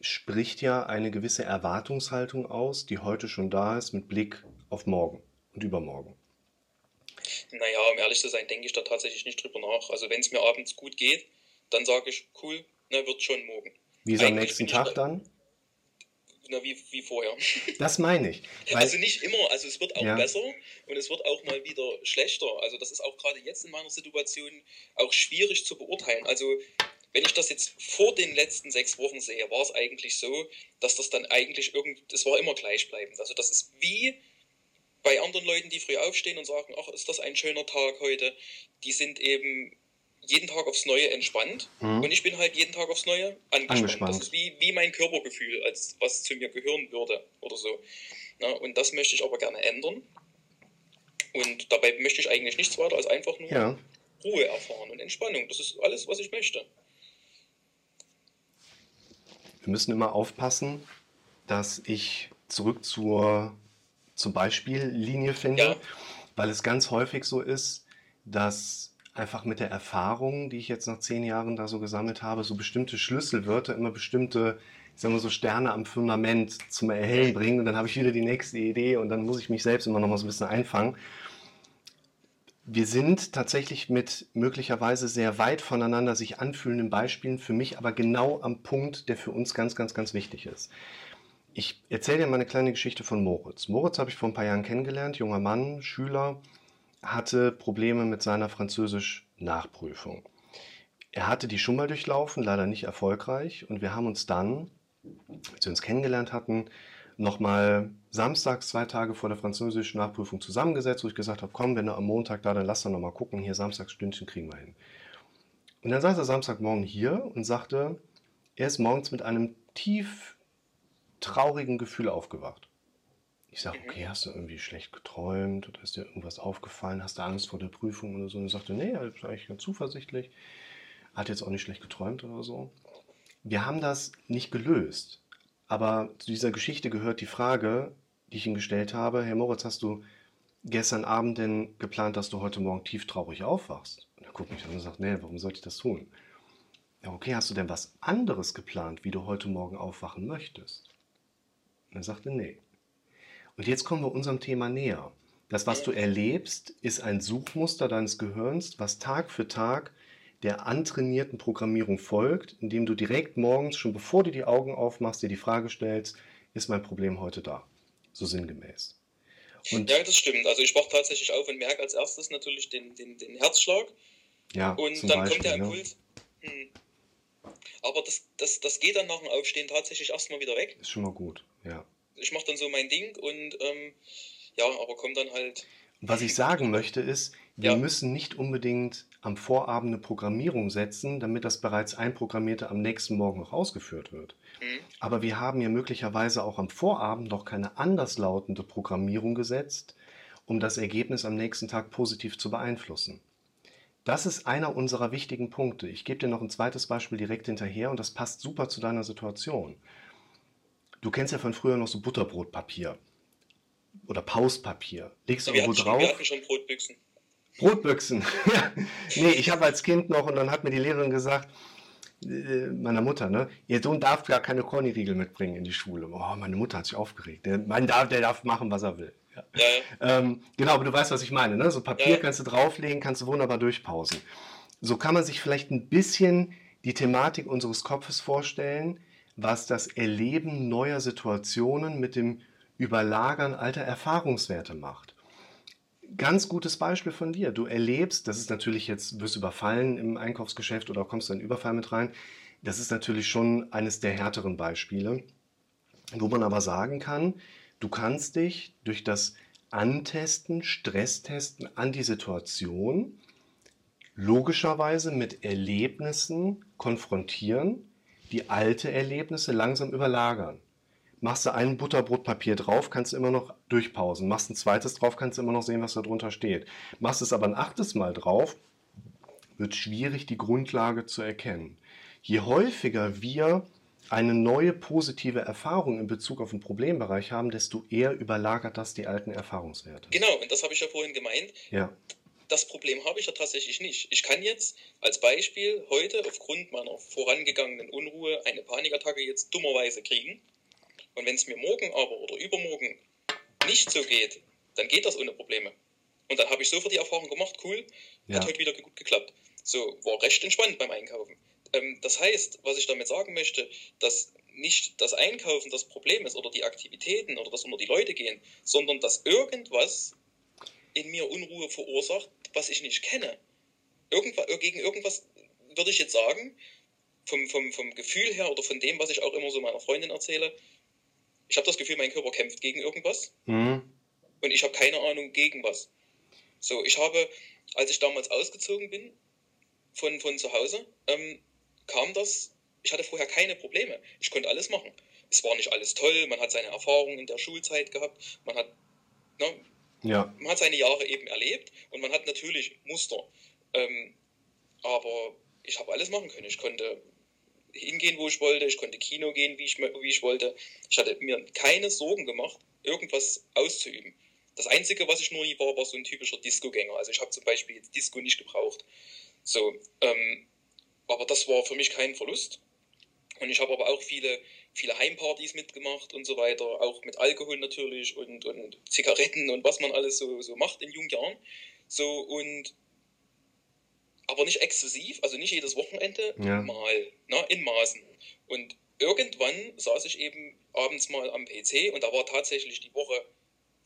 spricht ja eine gewisse Erwartungshaltung aus, die heute schon da ist, mit Blick auf morgen und übermorgen. naja, um ehrlich zu sein, denke ich da tatsächlich nicht drüber nach. Also wenn es mir abends gut geht, dann sage ich, cool, na, wird schon morgen. Wie ist am nächsten Tag da- dann? Na, wie, wie vorher. *laughs* Das meine ich. Also nicht immer, also es wird auch Ja. besser und es wird auch mal wieder schlechter. Also das ist auch gerade jetzt in meiner Situation auch schwierig zu beurteilen. Also wenn ich das jetzt vor den letzten sechs Wochen sehe, war es eigentlich so, dass das dann eigentlich irgend, es war immer gleichbleibend. Also das ist wie bei anderen Leuten, die früh aufstehen und sagen, ach, ist das ein schöner Tag heute. Die sind eben jeden Tag aufs Neue entspannt Mhm. und ich bin halt jeden Tag aufs Neue angespannt. Angespannt. Das ist wie, wie mein Körpergefühl, als was zu mir gehören würde oder so. Na, und das möchte ich aber gerne ändern. Und dabei möchte ich eigentlich nichts weiter als einfach nur ja, Ruhe erfahren und Entspannung. Das ist alles, was ich möchte. wir müssen immer aufpassen, dass ich zurück zur, zur Beispiellinie finde, Ja. weil es ganz häufig so ist, dass einfach mit der Erfahrung, die ich jetzt nach zehn Jahren da so gesammelt habe, so bestimmte Schlüsselwörter immer bestimmte, ich sag mal so Sterne am Fundament zum Erhellen bringen und dann habe ich wieder die nächste Idee und dann muss ich mich selbst immer noch mal so ein bisschen einfangen. Wir sind tatsächlich mit möglicherweise sehr weit voneinander sich anfühlenden Beispielen, für mich aber genau am Punkt, der für uns ganz, ganz, ganz wichtig ist. Ich erzähle dir mal eine kleine Geschichte von Moritz. Moritz habe ich vor ein paar Jahren kennengelernt, junger Mann, Schüler, hatte Probleme mit seiner Französisch-Nachprüfung. Er hatte die schon mal durchlaufen, leider nicht erfolgreich. Und wir haben uns dann, als wir uns kennengelernt hatten, nochmal samstags, zwei Tage vor der französischen Nachprüfung zusammengesetzt, wo ich gesagt habe, komm, wenn du am Montag da, dann lass doch nochmal gucken, hier Samstagsstündchen kriegen wir hin. Und dann saß er Samstagmorgen hier und sagte, er ist morgens mit einem tief traurigen Gefühl aufgewacht. Ich sage, okay, hast du irgendwie schlecht geträumt oder ist dir irgendwas aufgefallen? Hast du Angst vor der Prüfung oder so? Und er sagte, nee, er ist eigentlich ganz zuversichtlich. Hat jetzt auch nicht schlecht geträumt oder so. Wir haben das nicht gelöst. Aber zu dieser Geschichte gehört die Frage, die ich ihm gestellt habe. Herr Moritz, hast du gestern Abend denn geplant, dass du heute Morgen tieftraurig aufwachst? Und er guckt mich an und sagt, nee, warum sollte ich das tun? Ja, okay, hast du denn was anderes geplant, wie du heute Morgen aufwachen möchtest? Und er sagte, nee. Und jetzt kommen wir unserem Thema näher. Das, was du erlebst, ist ein Suchmuster deines Gehirns, was Tag für Tag der antrainierten Programmierung folgt, indem du direkt morgens, schon bevor du die Augen aufmachst, dir die Frage stellst, ist mein Problem heute da? So sinngemäß. Und Ja, das stimmt. Also ich wach tatsächlich auf und merke als erstes natürlich den, den, den Herzschlag ja, und dann Beispiel, kommt der? Impuls. Hm. Aber das, das, das geht dann nach dem Aufstehen tatsächlich erstmal wieder weg. Ist schon mal gut, ja. Ich mache dann so mein Ding und ähm, ja, aber kommt dann halt. Was ich sagen möchte ist, Wir ja. müssen nicht unbedingt am Vorabend eine Programmierung setzen, damit das bereits Einprogrammierte am nächsten Morgen noch ausgeführt wird. Mhm. Aber wir haben ja möglicherweise auch am Vorabend noch keine anderslautende Programmierung gesetzt, um das Ergebnis am nächsten Tag positiv zu beeinflussen. Das ist einer unserer wichtigen Punkte. Ich gebe dir noch ein zweites Beispiel direkt hinterher und das passt super zu deiner Situation. Du kennst ja von früher noch so Butterbrotpapier oder Pauspapier. Legst du irgendwo drauf. Wir hatten schon Brotbüchsen. Brotbüchsen. *laughs* nee, ich habe als Kind noch und dann hat mir die Lehrerin gesagt, äh, meiner Mutter, ne, ihr Sohn darf gar keine Korniriegel mitbringen in die Schule. Oh, meine Mutter hat sich aufgeregt. Der, mein darf, der darf machen, was er will. Ja. Ja. Ähm, genau, aber du weißt, was ich meine. Ne? So Papier kannst du drauflegen, kannst du wunderbar durchpausen. So kann man sich vielleicht ein bisschen die Thematik unseres Kopfes vorstellen, was das Erleben neuer Situationen mit dem Überlagern alter Erfahrungswerte macht ganz gutes Beispiel von dir. Du erlebst, das ist natürlich jetzt, wirst überfallen im Einkaufsgeschäft oder kommst in Überfall mit rein. Das ist natürlich schon eines der härteren Beispiele, wo man aber sagen kann, du kannst dich durch das Antesten, Stresstesten an die Situation logischerweise mit Erlebnissen konfrontieren, die alte Erlebnisse langsam überlagern. Machst du ein Butterbrotpapier drauf, kannst du immer noch durchpausen. Machst ein zweites drauf, kannst du immer noch sehen, was da drunter steht. Machst es aber ein achtes Mal drauf, wird schwierig, die Grundlage zu erkennen. Je häufiger wir eine neue positive Erfahrung in Bezug auf einen Problembereich haben, desto eher überlagert das die alten Erfahrungswerte. Genau, und das habe ich ja vorhin gemeint. Ja. Das Problem habe ich ja tatsächlich nicht. Ich kann jetzt als Beispiel heute aufgrund meiner vorangegangenen Unruhe eine Panikattacke jetzt dummerweise kriegen. Und wenn es mir morgen aber oder übermorgen nicht so geht, dann geht das ohne Probleme. Und dann habe ich sofort die Erfahrung gemacht, cool, ja. hat heute wieder gut geklappt. So, war recht entspannt beim Einkaufen. Ähm, das heißt, was ich damit sagen möchte, dass nicht das Einkaufen das Problem ist oder die Aktivitäten oder dass immer die Leute gehen, sondern dass irgendwas in mir Unruhe verursacht, was ich nicht kenne. Irgendwas, gegen irgendwas würde ich jetzt sagen, vom, vom, vom Gefühl her oder von dem, was ich auch immer so meiner Freundin erzähle, ich habe das Gefühl, mein Körper kämpft gegen irgendwas. Mhm. Und ich habe keine Ahnung gegen was. So, ich habe, als ich damals ausgezogen bin von, von zu Hause, ähm, kam das, ich hatte vorher keine Probleme. Ich konnte alles machen. Es war nicht alles toll, man hat seine Erfahrungen in der Schulzeit gehabt, man hat, ne, ja. man hat seine Jahre eben erlebt und man hat natürlich Muster. Ähm, aber ich habe alles machen können. Ich konnte hingehen, wo ich wollte, ich konnte Kino gehen, wie ich, wie ich wollte. Ich hatte mir keine Sorgen gemacht, irgendwas auszuüben. Das Einzige, was ich nur nie war, war so ein typischer Disco-Gänger. Also ich habe zum Beispiel jetzt Disco nicht gebraucht. So, ähm, aber das war für mich kein Verlust. Und ich habe aber auch viele, viele Heimpartys mitgemacht und so weiter, auch mit Alkohol natürlich und, und Zigaretten und was man alles so, so macht in jungen Jahren. So, und aber nicht exzessiv, also nicht jedes Wochenende, ja. mal, na, in Maßen. Und irgendwann saß ich eben abends mal am PC und da war tatsächlich die Woche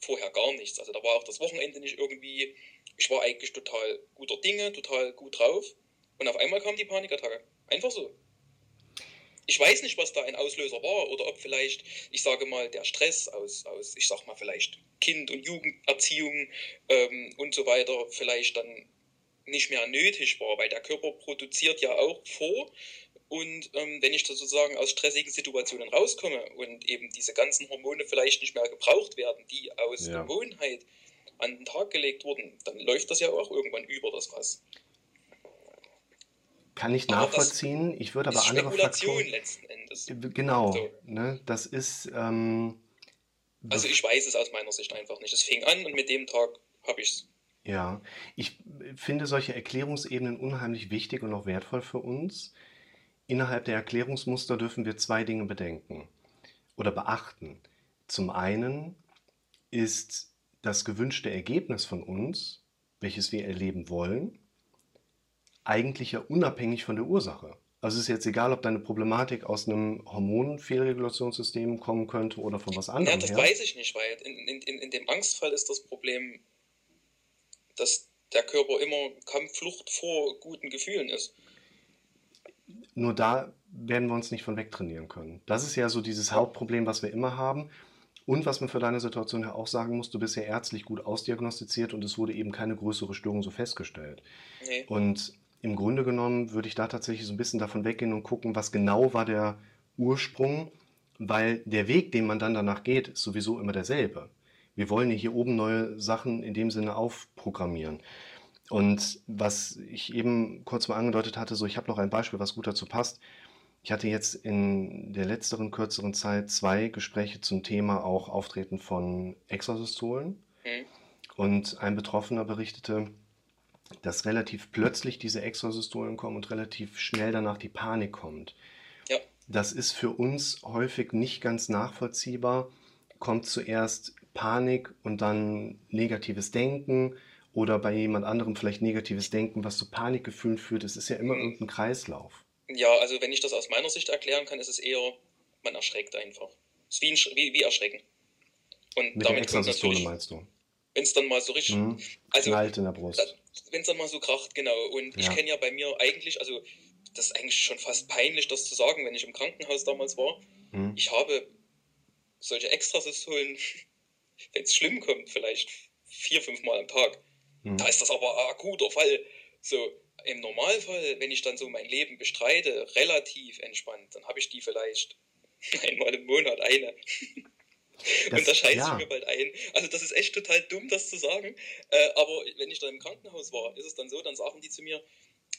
vorher gar nichts. Also da war auch das Wochenende nicht irgendwie, ich war eigentlich total guter Dinge, total gut drauf. Und auf einmal kam die Panikattacke. Einfach so. Ich weiß nicht, was da ein Auslöser war oder ob vielleicht, ich sage mal, der Stress aus, aus ich sag mal, vielleicht Kind- und Jugenderziehung ähm, und so weiter vielleicht dann nicht mehr nötig war, weil der Körper produziert ja auch vor. Und ähm, wenn ich sozusagen aus stressigen Situationen rauskomme und eben diese ganzen Hormone vielleicht nicht mehr gebraucht werden, die aus ja. Gewohnheit an den Tag gelegt wurden, dann läuft das ja auch irgendwann über das Fass. Kann ich nachvollziehen. Ich würde aber ist andere Faktoren, letzten Endes. Genau. So. Ne, das ist. Ähm, also ich weiß es aus meiner Sicht einfach nicht. Es fing an und mit dem Tag habe ich es ja, ich finde solche Erklärungsebenen unheimlich wichtig und auch wertvoll für uns. Innerhalb der Erklärungsmuster dürfen wir zwei Dinge bedenken oder beachten. Zum einen ist das gewünschte Ergebnis von uns, welches wir erleben wollen, eigentlich ja unabhängig von der Ursache. Also es ist jetzt egal, ob deine Problematik aus einem Hormonfehlregulationssystem kommen könnte oder von was anderem. Ja, das her. weiß ich nicht, weil in, in, in dem Angstfall ist das Problem dass der Körper immer Kampfflucht vor guten Gefühlen ist. Nur da werden wir uns nicht von wegtrainieren können. Das ist ja so dieses Hauptproblem, was wir immer haben. Und was man für deine Situation ja auch sagen muss, du bist ja ärztlich gut ausdiagnostiziert und es wurde eben keine größere Störung so festgestellt. Nee. Und im Grunde genommen würde ich da tatsächlich so ein bisschen davon weggehen und gucken, was genau war der Ursprung, weil der Weg, den man dann danach geht, ist sowieso immer derselbe. Wir wollen ja hier oben neue Sachen in dem Sinne aufprogrammieren. Und was ich eben kurz mal angedeutet hatte, so ich habe noch ein Beispiel, was gut dazu passt. Ich hatte jetzt in der letzteren, kürzeren Zeit zwei Gespräche zum Thema auch Auftreten von Extrasystolen. Mhm. Und ein Betroffener berichtete, dass relativ plötzlich diese Extrasystolen kommen und relativ schnell danach die Panik kommt. Ja. Das ist für uns häufig nicht ganz nachvollziehbar. Kommt zuerst Panik und dann negatives Denken oder bei jemand anderem vielleicht negatives Denken, was zu Panikgefühlen führt. Es ist ja immer irgendein Kreislauf. Ja, also wenn ich das aus meiner Sicht erklären kann, ist es eher, man erschreckt einfach. Es ist wie, ein, wie, wie Erschrecken. Und Mit der damit kommt Extrasystole meinst du? Wenn es dann mal so richtig, Mhm. also Knallt in der Brust. wenn es dann mal so kracht, genau. Und ich Ja. kenne ja bei mir eigentlich, also das ist eigentlich schon fast peinlich, das zu sagen, wenn ich im Krankenhaus damals war. Mhm. Ich habe solche Extrasystolen, *laughs* wenn es schlimm kommt, vielleicht vier, fünf Mal am Tag. Mhm. Da ist das aber ein akuter Fall. So, im Normalfall, wenn ich dann so mein Leben bestreite, relativ entspannt, dann habe ich die vielleicht *laughs* einmal im Monat eine. Das- und da scheiße ja. ich mir bald ein. Also das ist echt total dumm, das zu sagen. Äh, aber wenn ich dann im Krankenhaus war, ist es dann so, dann sagen die zu mir,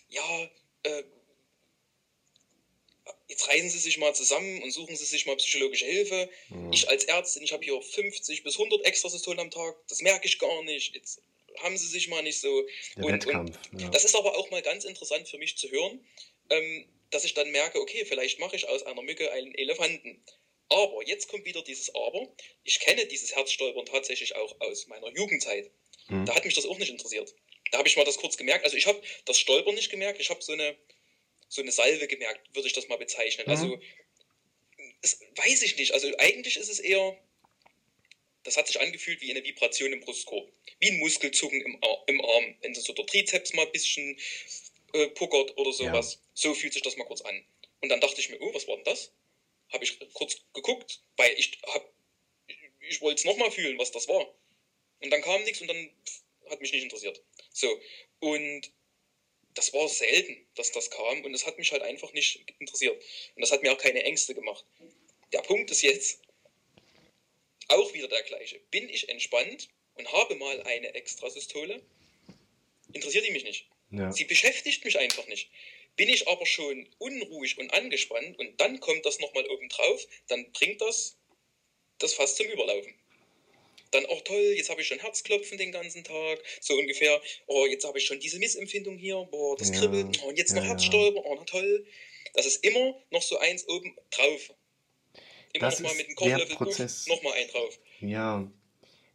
ja, äh, jetzt reißen Sie sich mal zusammen und suchen Sie sich mal psychologische Hilfe. Mhm. Ich als Ärztin, ich habe hier 50 bis 100 Extrasystolen am Tag, das merke ich gar nicht. Jetzt haben Sie sich mal nicht so. Der und, Wettkampf. Und ja. das ist aber auch mal ganz interessant für mich zu hören, ähm, dass ich dann merke, okay, vielleicht mache ich aus einer Mücke einen Elefanten. Aber jetzt kommt wieder dieses Aber. Ich kenne dieses Herzstolpern tatsächlich auch aus meiner Jugendzeit. Mhm. Da hat mich das auch nicht interessiert. Da habe ich mal das kurz gemerkt. Also ich habe das Stolpern nicht gemerkt, ich habe so eine, so eine Salve gemerkt, würde ich das mal bezeichnen. Mhm. Also das weiß ich nicht. Also eigentlich ist es eher, das hat sich angefühlt wie eine Vibration im Brustkorb. Wie ein Muskelzucken im, Ar im Arm. Wenn so der Trizeps mal ein bisschen äh, puckert oder sowas. So fühlt sich das mal kurz an. Und dann dachte ich mir, oh, was war denn das? Habe ich kurz geguckt, weil ich hab, ich, wollte es nochmal fühlen, was das war. Und dann kam nichts und dann hat mich nicht interessiert. So, und das war selten, dass das kam und es hat mich halt einfach nicht interessiert. Und das hat mir auch keine Ängste gemacht. Der Punkt ist jetzt auch wieder der gleiche. Bin ich entspannt und habe mal eine Extrasystole, interessiert die mich nicht. Ja. Sie beschäftigt mich einfach nicht. Bin ich aber schon unruhig und angespannt und dann kommt das nochmal oben drauf, dann bringt das das fast zum Überlaufen. Dann auch toll, jetzt habe ich schon Herzklopfen den ganzen Tag, so ungefähr. Oh, jetzt habe ich schon diese Missempfindung hier, boah, das Ja, kribbelt. Oh, und jetzt noch ja. Herzstolper, oh, na toll. Das ist immer noch so eins oben drauf. Immer Das noch mal ist mit dem der Kochlöffel Prozess. noch mal ein drauf. ja,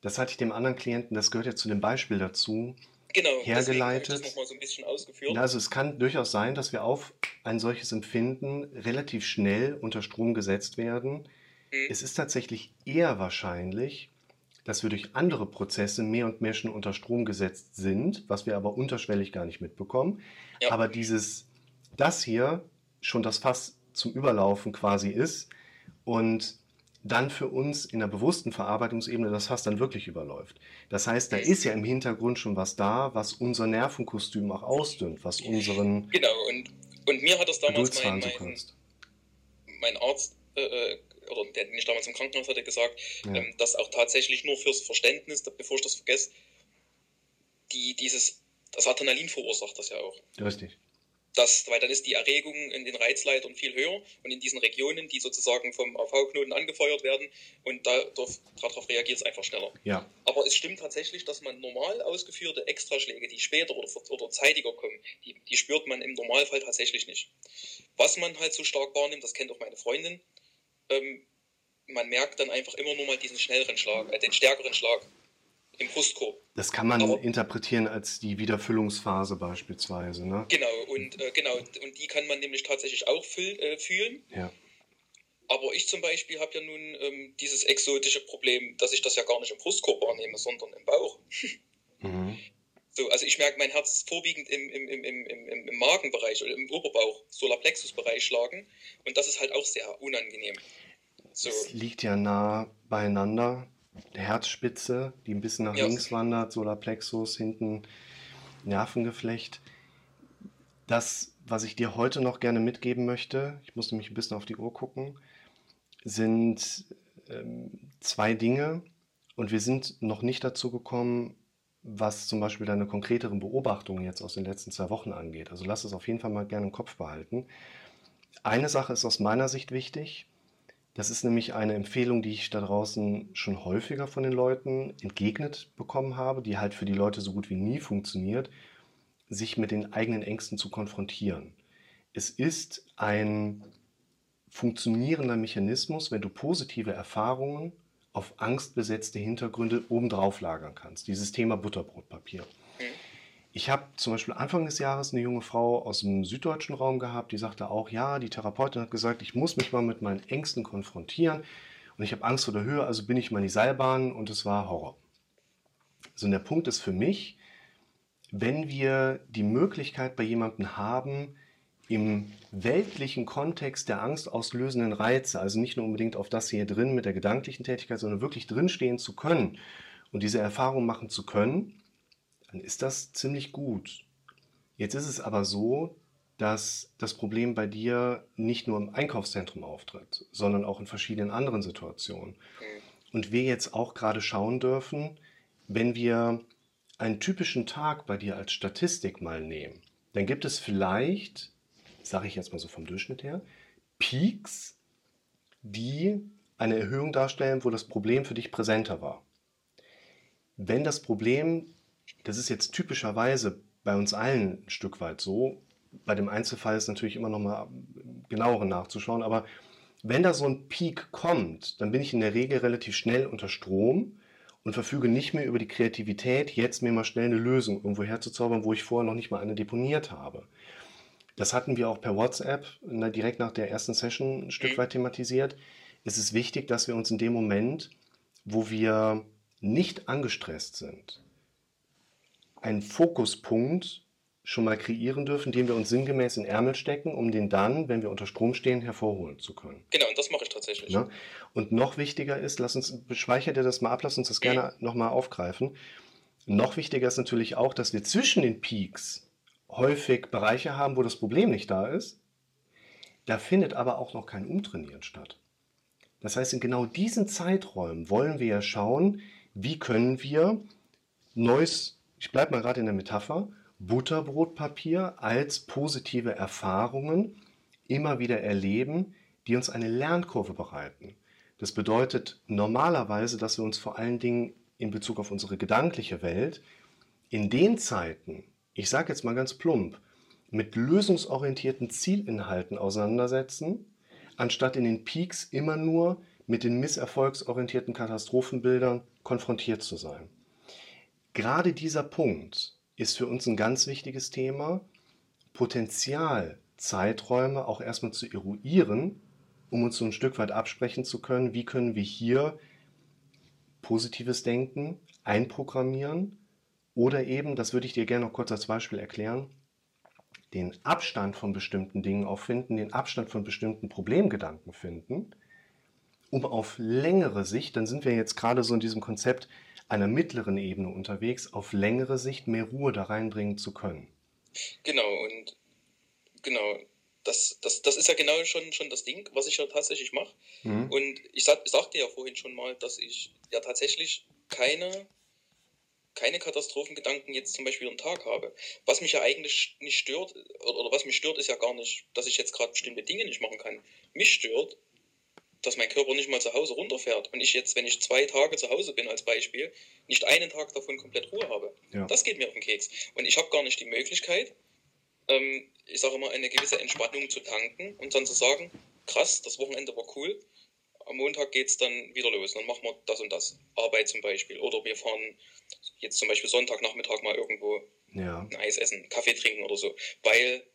das hatte ich dem anderen Klienten, das gehört ja zu dem Beispiel dazu. Genau, Hergeleitet. das nochmal so ein bisschen ausgeführt. Ja, also es kann durchaus sein, dass wir auf ein solches Empfinden relativ schnell unter Strom gesetzt werden. Mhm. Es ist tatsächlich eher wahrscheinlich, dass wir durch andere Prozesse mehr und mehr schon unter Strom gesetzt sind, was wir aber unterschwellig gar nicht mitbekommen. Ja. Aber dieses, das hier schon das Fass zum Überlaufen quasi ist und dann für uns in der bewussten Verarbeitungsebene das Fass dann wirklich überläuft. Das heißt, da ist ja im Hintergrund schon was da, was unser Nervenkostüm auch ausdünnt, was unseren Genau, und, und mir hat das damals mein, mein, mein Arzt, äh, äh, oder der, den ich damals im Krankenhaus hatte, gesagt, Ja. ähm, dass auch tatsächlich nur fürs Verständnis, bevor ich das vergesse, die, dieses, das Adrenalin verursacht das ja auch. Richtig. Das, weil dann ist die Erregung in den Reizleitern viel höher und in diesen Regionen, die sozusagen vom AV-Knoten angefeuert werden und da, darauf reagiert es einfach schneller. Ja, Aber es stimmt tatsächlich, dass man normal ausgeführte Extraschläge, die später oder, oder zeitiger kommen, die, die spürt man im Normalfall tatsächlich nicht. Was man halt so stark wahrnimmt, das kennt auch meine Freundin, ähm, man merkt dann einfach immer nur mal diesen schnelleren Schlag, äh, den stärkeren Schlag im Brustkorb. das kann man Aber- interpretieren als die Wiederfüllungsphase beispielsweise. Ne? Genau, und äh, genau, und die kann man nämlich tatsächlich auch fühl, äh, fühlen. Ja. Aber ich zum Beispiel habe ja nun ähm, dieses exotische Problem, dass ich das ja gar nicht im Brustkorb wahrnehme, sondern im Bauch. *laughs* Mhm. So, also ich merke mein Herz vorwiegend im, im, im, im, im, im Magenbereich oder im Oberbauch, Solarplexusbereich schlagen. Und das ist halt auch sehr unangenehm. So, Es liegt ja nah, beieinander. Herzspitze, die ein bisschen nach Ja. links wandert, Solarplexus, hinten Nervengeflecht. Das, was ich dir heute noch gerne mitgeben möchte, ich muss nämlich ein bisschen auf die Uhr gucken, sind ähm, zwei Dinge. Und wir sind noch nicht dazu gekommen, was zum Beispiel deine konkreteren Beobachtungen jetzt aus den letzten zwei Wochen angeht. Also lass es auf jeden Fall mal gerne im Kopf behalten. Eine Sache ist aus meiner Sicht wichtig. Das ist nämlich eine Empfehlung, die ich da draußen schon häufiger von den Leuten entgegnet bekommen habe, die halt für die Leute so gut wie nie funktioniert, sich mit den eigenen Ängsten zu konfrontieren. Es ist ein funktionierender Mechanismus, wenn du positive Erfahrungen auf angstbesetzte Hintergründe obendrauf lagern kannst. Dieses Thema Butterbrotpapier. Ich habe zum Beispiel Anfang des Jahres eine junge Frau aus dem süddeutschen Raum gehabt, die sagte auch, ja, die Therapeutin hat gesagt, ich muss mich mal mit meinen Ängsten konfrontieren und ich habe Angst vor der Höhe, also bin ich mal in die Seilbahn und es war Horror. So, und der Punkt ist für mich, wenn wir die Möglichkeit bei jemandem haben, im weltlichen Kontext der angstauslösenden Reize, also nicht nur unbedingt auf das hier drin mit der gedanklichen Tätigkeit, sondern wirklich drinstehen zu können und diese Erfahrung machen zu können, dann ist das ziemlich gut. Jetzt ist es aber so, dass das Problem bei dir nicht nur im Einkaufszentrum auftritt, sondern auch in verschiedenen anderen Situationen. Und wir jetzt auch gerade schauen dürfen, wenn wir einen typischen Tag bei dir als Statistik mal nehmen, dann gibt es vielleicht, sage ich jetzt mal so vom Durchschnitt her, Peaks, die eine Erhöhung darstellen, wo das Problem für dich präsenter war. Wenn das Problem, das ist jetzt typischerweise bei uns allen ein Stück weit so, bei dem Einzelfall ist natürlich immer noch mal genauer nachzuschauen, aber wenn da so ein Peak kommt, dann bin ich in der Regel relativ schnell unter Strom und verfüge nicht mehr über die Kreativität, jetzt mir mal schnell eine Lösung irgendwo herzuzaubern, wo ich vorher noch nicht mal eine deponiert habe. Das hatten wir auch per WhatsApp na, direkt nach der ersten Session ein Stück weit thematisiert. Es ist wichtig, dass wir uns in dem Moment, wo wir nicht angestresst sind, einen Fokuspunkt schon mal kreieren dürfen, den wir uns sinngemäß in Ärmel stecken, um den dann, wenn wir unter Strom stehen, hervorholen zu können. Genau, und das mache ich tatsächlich. Ne? Und noch wichtiger ist, lass uns, speichert dir das mal ab, lass uns das gerne nochmal aufgreifen. Noch wichtiger ist natürlich auch, dass wir zwischen den Peaks häufig Bereiche haben, wo das Problem nicht da ist. Da findet aber auch noch kein Umtrainieren statt. Das heißt, in genau diesen Zeiträumen wollen wir ja schauen, wie können wir neues, ich bleibe mal gerade in der Metapher, Butterbrotpapier als positive Erfahrungen immer wieder erleben, die uns eine Lernkurve bereiten. Das bedeutet normalerweise, dass wir uns vor allen Dingen in Bezug auf unsere gedankliche Welt in den Zeiten, ich sage jetzt mal ganz plump, mit lösungsorientierten Zielinhalten auseinandersetzen, anstatt in den Peaks immer nur mit den misserfolgsorientierten Katastrophenbildern konfrontiert zu sein. Gerade dieser Punkt ist für uns ein ganz wichtiges Thema, Potenzialzeiträume auch erstmal zu eruieren, um uns so ein Stück weit absprechen zu können, wie können wir hier positives Denken einprogrammieren oder eben, das würde ich dir gerne noch kurz als Beispiel erklären, den Abstand von bestimmten Dingen auch finden, den Abstand von bestimmten Problemgedanken finden, um auf längere Sicht, dann sind wir jetzt gerade so in diesem Konzept einer mittleren Ebene unterwegs, auf längere Sicht mehr Ruhe da reinbringen zu können. Genau, und genau, das, das, das ist ja genau schon, schon das Ding, was ich ja tatsächlich mache. Mhm. Und ich sag, sagte ja vorhin schon mal, dass ich ja tatsächlich keine, keine Katastrophengedanken jetzt zum Beispiel am Tag habe. Was mich ja eigentlich nicht stört, oder, oder was mich stört, ist ja gar nicht, dass ich jetzt gerade bestimmte Dinge nicht machen kann. Mich stört, dass mein Körper nicht mal zu Hause runterfährt und ich jetzt, wenn ich zwei Tage zu Hause bin als Beispiel, nicht einen Tag davon komplett Ruhe habe. Ja. Das geht mir auf den Keks. Und ich habe gar nicht die Möglichkeit, ähm, ich sage immer, eine gewisse Entspannung zu tanken und dann zu sagen, krass, das Wochenende war cool, am Montag geht es dann wieder los, dann machen wir das und das. Arbeit zum Beispiel. Oder wir fahren jetzt zum Beispiel Sonntagnachmittag mal irgendwo Ja, ein Eis essen, Kaffee trinken oder so. Weil,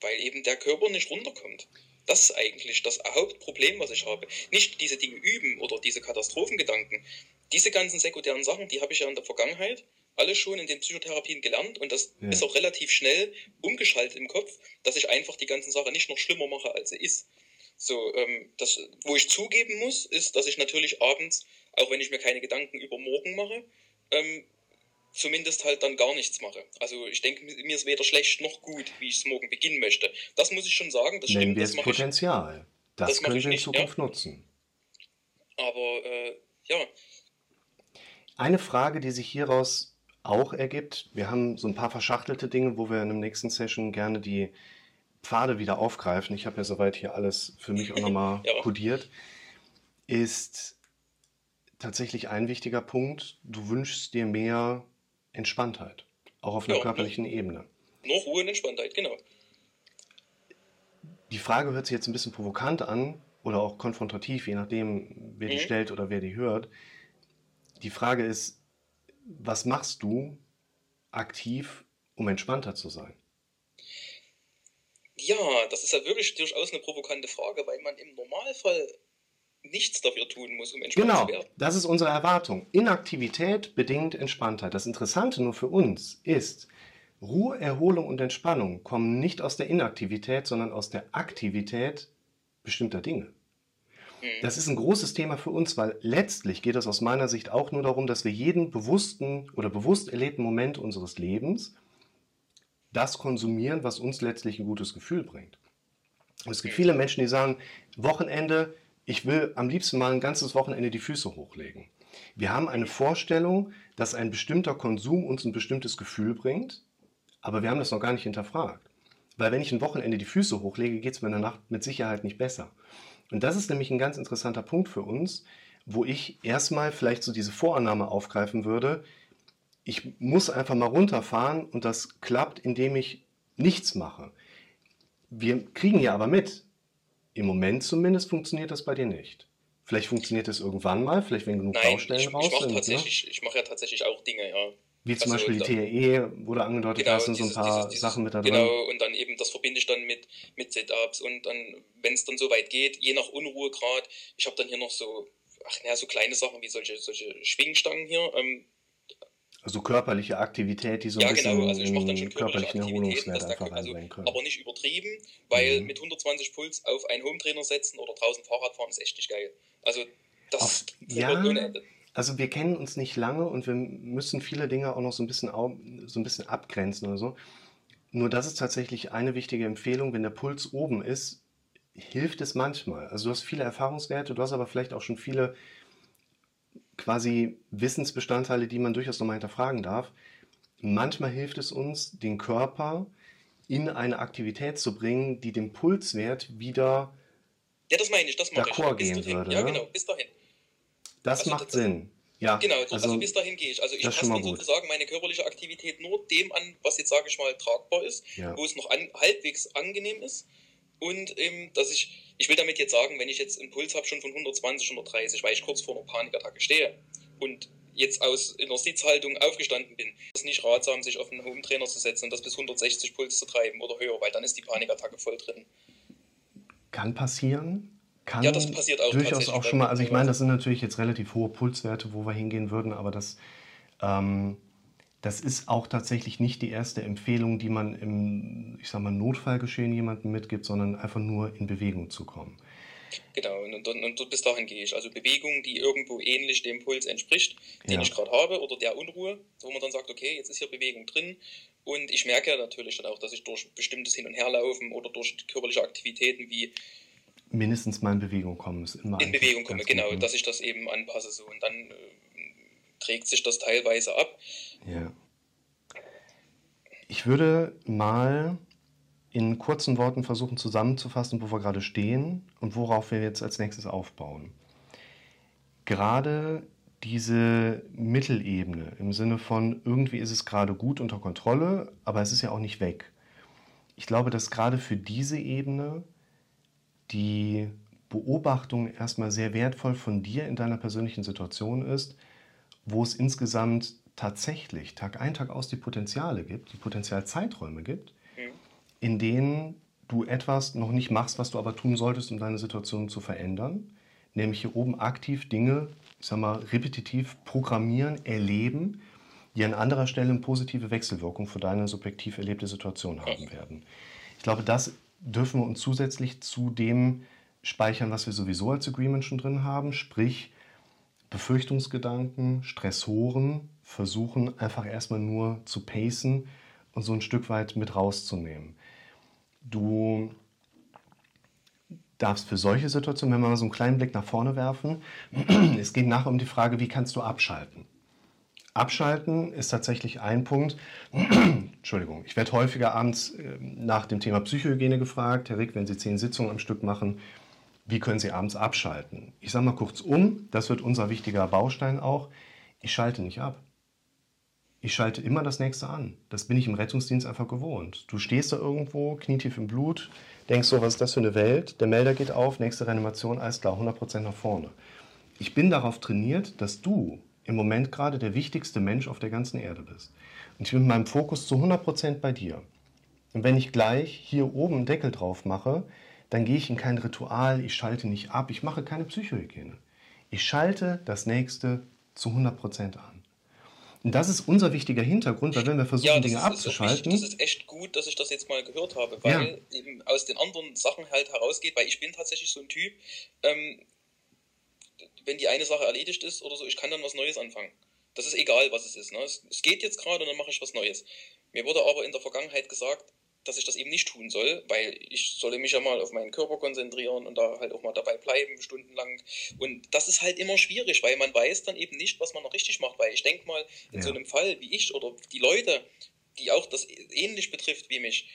weil eben der Körper nicht runterkommt. Das ist eigentlich das Hauptproblem, was ich habe. Nicht diese Dinge üben oder diese Katastrophengedanken. Diese ganzen sekundären Sachen, die habe ich ja in der Vergangenheit alle schon in den Psychotherapien gelernt und das Ja. ist auch relativ schnell umgeschaltet im Kopf, dass ich einfach die ganzen Sachen nicht noch schlimmer mache, als sie ist. So, ähm, das, wo ich zugeben muss, ist, dass ich natürlich abends, auch wenn ich mir keine Gedanken über morgen mache, ähm, zumindest halt dann gar nichts mache. Also ich denke, mir ist weder schlecht noch gut, wie ich es morgen beginnen möchte. Das muss ich schon sagen. Das Nennen stimmt. wir Das mache ich. Potenzial. Das, das können ich wir in nicht, Zukunft ja. nutzen. Aber äh, ja, Eine Frage, die sich hieraus auch ergibt, wir haben so ein paar verschachtelte Dinge, wo wir in der nächsten Session gerne die Pfade wieder aufgreifen. Ich habe ja soweit hier alles für mich auch nochmal *laughs* Ja. kodiert. Ist tatsächlich ein wichtiger Punkt. Du wünschst dir mehr Entspanntheit, auch auf einer Ja, körperlichen Ebene. nur Ruhe und Entspanntheit, genau. Die Frage hört sich jetzt ein bisschen provokant an oder auch konfrontativ, je nachdem, wer die Mhm. stellt oder wer die hört. Die Frage ist, was machst du aktiv, um entspannter zu sein? Ja, das ist ja wirklich durchaus eine provokante Frage, weil man im Normalfall nichts dafür tun muss, um entspannt Genau, zu werden. das ist unsere Erwartung. Inaktivität bedingt Entspanntheit. Das Interessante nur für uns ist, Ruhe, Erholung und Entspannung kommen nicht aus der Inaktivität, sondern aus der Aktivität bestimmter Dinge. Mhm. Das ist ein großes Thema für uns, weil letztlich geht es aus meiner Sicht auch nur darum, dass wir jeden bewussten oder bewusst erlebten Moment unseres Lebens das konsumieren, was uns letztlich ein gutes Gefühl bringt. Und es gibt viele Menschen, die sagen, Wochenende, ich will am liebsten mal ein ganzes Wochenende die Füße hochlegen. Wir haben eine Vorstellung, dass ein bestimmter Konsum uns ein bestimmtes Gefühl bringt, aber wir haben das noch gar nicht hinterfragt. Weil wenn ich ein Wochenende die Füße hochlege, geht es mir in der Nacht mit Sicherheit nicht besser. Und das ist nämlich ein ganz interessanter Punkt für uns, wo ich erstmal vielleicht so diese Vorannahme aufgreifen würde, ich muss einfach mal runterfahren und das klappt, indem ich nichts mache. Wir kriegen ja aber mit, im Moment zumindest funktioniert das bei dir nicht. Vielleicht funktioniert es irgendwann mal, vielleicht wenn genug Nein, Baustellen ich, ich raus mache sind. Ne? tatsächlich, ich mache ja tatsächlich auch Dinge, ja. Wie zum Also, Beispiel die TRE, wo du angedeutet hast, sind so ein paar dieses- dieses- Sachen mit da drin. Genau, und dann eben, das verbinde ich dann mit, mit Setups und dann, wenn es dann so weit geht, je nach Unruhegrad, ich habe dann hier noch so, ach naja, so kleine Sachen wie solche, solche Schwingstangen hier. Ähm, Also körperliche Aktivität, die so ein ja, bisschen genau, also ich mache dann schon körperliche Erholungswert einfach also, reinbringen können. aber nicht übertrieben, weil Mhm. mit 120 Puls auf einen Hometrainer setzen oder draußen Fahrrad fahren ist echt nicht geil. Also das Auf- ja, ohne Ende. Also wir kennen uns nicht lange und wir müssen viele Dinge auch noch so ein bisschen, so ein bisschen abgrenzen oder so. Nur das ist tatsächlich eine wichtige Empfehlung, wenn der Puls oben ist, hilft es manchmal. Also du hast viele Erfahrungswerte, du hast aber vielleicht auch schon viele quasi Wissensbestandteile, die man durchaus nochmal hinterfragen darf. Manchmal hilft es uns, den Körper in eine Aktivität zu bringen, die den Pulswert wieder, Ja, das meine ich, das mache ich. D'accord Bis gehen würde, Ja, ne? genau, bis dahin. das Also macht das- Sinn. Ja, Genau, also, also bis dahin gehe ich. Also ich passe dann sozusagen meine körperliche Aktivität nur dem an, was jetzt, sage ich mal, tragbar ist, Ja. wo es noch an, halbwegs angenehm ist. Und ähm, dass ich, ich will damit jetzt sagen, wenn ich jetzt einen Puls habe schon von 120, 130, weil ich kurz vor einer Panikattacke stehe und jetzt aus in der Sitzhaltung aufgestanden bin, ist es nicht ratsam, sich auf einen Hometrainer zu setzen und das bis 160 Puls zu treiben oder höher, weil dann ist die Panikattacke voll drin. Kann passieren. Kann Ja, das passiert auch durchaus auch schon mal. Also ich meine, das sind natürlich jetzt relativ hohe Pulswerte, wo wir hingehen würden, aber das, ähm, das ist auch tatsächlich nicht die erste Empfehlung, die man im, ich sag mal, Notfallgeschehen jemandem mitgibt, sondern einfach nur in Bewegung zu kommen. Genau, und, und, und bis dahin gehe ich. Also Bewegung, die irgendwo ähnlich dem Puls entspricht, den Ja. ich gerade habe, oder der Unruhe, wo man dann sagt, okay, jetzt ist hier Bewegung drin. Und ich merke ja natürlich dann auch, dass ich durch bestimmtes Hin- und Herlaufen oder durch körperliche Aktivitäten wie Mindestens mal in Bewegung kommen ist immer in Bewegung komme, genau, ne? dass ich das eben anpasse. So. Und dann äh, trägt sich das teilweise ab. Ja. Ich würde mal in kurzen Worten versuchen zusammenzufassen, wo wir gerade stehen und worauf wir jetzt als nächstes aufbauen. Gerade diese Mittelebene im Sinne von irgendwie ist es gerade gut unter Kontrolle, aber es ist ja auch nicht weg. Ich glaube, dass gerade für diese Ebene die Beobachtung erstmal sehr wertvoll von dir in deiner persönlichen Situation ist, wo es insgesamt tatsächlich Tag ein, Tag aus die Potenziale gibt, die Potenzialzeiträume gibt, Mhm. in denen du etwas noch nicht machst, was du aber tun solltest, um deine Situation zu verändern. Nämlich hier oben aktiv Dinge, ich sag mal, repetitiv programmieren, erleben, die an anderer Stelle eine positive Wechselwirkung für deine subjektiv erlebte Situation haben werden. Ich glaube, das dürfen wir uns zusätzlich zu dem speichern, was wir sowieso als Agreement schon drin haben, sprich Befürchtungsgedanken, Stressoren, versuchen einfach erstmal nur zu pacen und so ein Stück weit mit rauszunehmen. Du darfst für solche Situationen, wenn wir mal so einen kleinen Blick nach vorne werfen, *clears throat* es geht nachher um die Frage, wie kannst du abschalten? Abschalten ist tatsächlich ein Punkt. *clears throat* Entschuldigung, ich werde häufiger abends äh, nach dem Thema Psychohygiene gefragt. Herr Rick, wenn Sie zehn Sitzungen am Stück machen, wie können Sie abends abschalten? Ich sage mal kurz um, das wird unser wichtiger Baustein auch. Ich schalte nicht ab. Ich schalte immer das nächste an. Das bin ich im Rettungsdienst einfach gewohnt. Du stehst da irgendwo, knietief im Blut, denkst so, was ist das für eine Welt? Der Melder geht auf, nächste Reanimation, alles klar, 100% nach vorne. Ich bin darauf trainiert, dass du im Moment gerade der wichtigste Mensch auf der ganzen Erde bist. Und ich bin mit meinem Fokus zu 100% bei dir. Und wenn ich gleich hier oben einen Deckel drauf mache, dann gehe ich in kein Ritual, ich schalte nicht ab, ich mache keine Psychohygiene. Ich schalte das nächste zu 100% an. Und das ist unser wichtiger Hintergrund, weil wenn wir versuchen, ja, Dinge ist, abzuschalten. Ist das ist echt gut, dass ich das jetzt mal gehört habe, weil ja. eben aus den anderen Sachen halt herausgeht, weil ich bin tatsächlich so ein Typ, ähm, wenn die eine Sache erledigt ist oder so, ich kann dann was Neues anfangen. Das ist egal, was es ist. Ne? Es, es geht jetzt gerade und dann mache ich was Neues. Mir wurde aber in der Vergangenheit gesagt, dass ich das eben nicht tun soll, weil ich solle mich ja mal auf meinen Körper konzentrieren und da halt auch mal dabei bleiben, stundenlang. Und das ist halt immer schwierig, weil man weiß dann eben nicht, was man noch richtig macht. Weil ich denke mal, in ja. so einem Fall wie ich oder die Leute, die auch das ähnlich betrifft wie mich,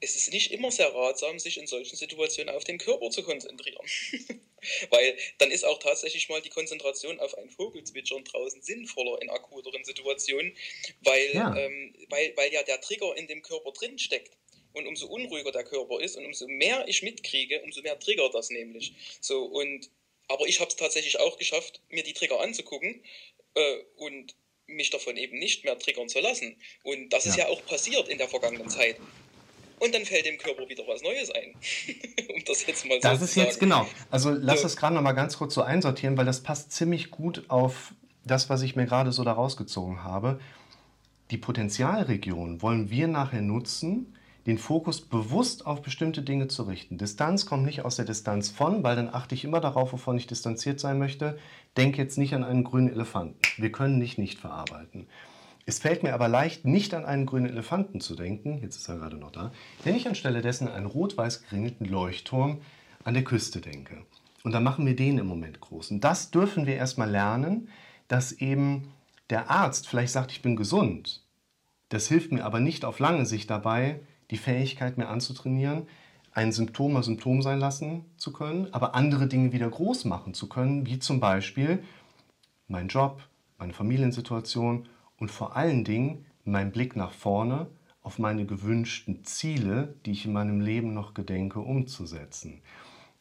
es ist nicht immer sehr ratsam, sich in solchen Situationen auf den Körper zu konzentrieren. *laughs* Weil dann ist auch tatsächlich mal die Konzentration auf ein Vogelzwitschern draußen sinnvoller in akuteren Situationen, weil, ja. Ähm, weil, weil ja der Trigger in dem Körper drin steckt. Und umso unruhiger der Körper ist und umso mehr ich mitkriege, umso mehr triggert das nämlich. So, und, aber ich habe es tatsächlich auch geschafft, mir die Trigger anzugucken äh, und mich davon eben nicht mehr triggern zu lassen. Und das ja. ist ja auch passiert in der vergangenen Zeit. Und dann fällt dem Körper wieder was Neues ein. *laughs* um das jetzt mal so Das ist sagen. jetzt genau. Also lass so. es gerade noch mal ganz kurz so einsortieren, weil das passt ziemlich gut auf das, was ich mir gerade so da rausgezogen habe. Die Potenzialregion wollen wir nachher nutzen, den Fokus bewusst auf bestimmte Dinge zu richten. Distanz kommt nicht aus der Distanz von, weil dann achte ich immer darauf, wovon ich distanziert sein möchte. Denk jetzt nicht an einen grünen Elefanten. Wir können dich nicht verarbeiten. Es fällt mir aber leicht, nicht an einen grünen Elefanten zu denken, jetzt ist er gerade noch da, wenn ich anstelle dessen einen rot-weiß geringelten Leuchtturm an der Küste denke. Und dann machen wir den im Moment groß. Und das dürfen wir erstmal lernen, dass eben der Arzt vielleicht sagt, ich bin gesund. Das hilft mir aber nicht auf lange Sicht dabei, die Fähigkeit mehr anzutrainieren, ein Symptom mal Symptom sein lassen zu können, aber andere Dinge wieder groß machen zu können, wie zum Beispiel mein Job, meine Familiensituation und vor allen Dingen mein Blick nach vorne auf meine gewünschten Ziele, die ich in meinem Leben noch gedenke, umzusetzen.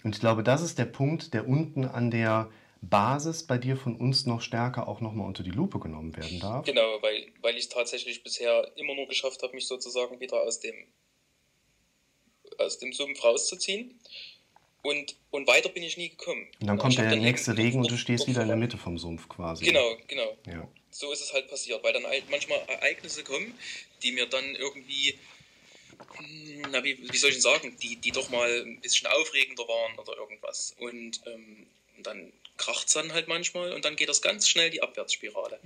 Und ich glaube, das ist der Punkt, der unten an der Basis bei dir von uns noch stärker auch nochmal unter die Lupe genommen werden darf. Genau, weil, weil ich es tatsächlich bisher immer nur geschafft habe, mich sozusagen wieder aus dem, aus dem Sumpf rauszuziehen. Und, und weiter bin ich nie gekommen. Und dann kommt der nächste Regen und du stehst wieder in der Mitte vom Sumpf quasi. Genau, genau. Ja. So ist es halt passiert, weil dann halt manchmal Ereignisse kommen, die mir dann irgendwie, hm, na, wie, wie soll ich denn sagen, die, die doch mal ein bisschen aufregender waren oder irgendwas. Und ähm, dann kracht es dann halt manchmal und dann geht das ganz schnell die Abwärtsspirale.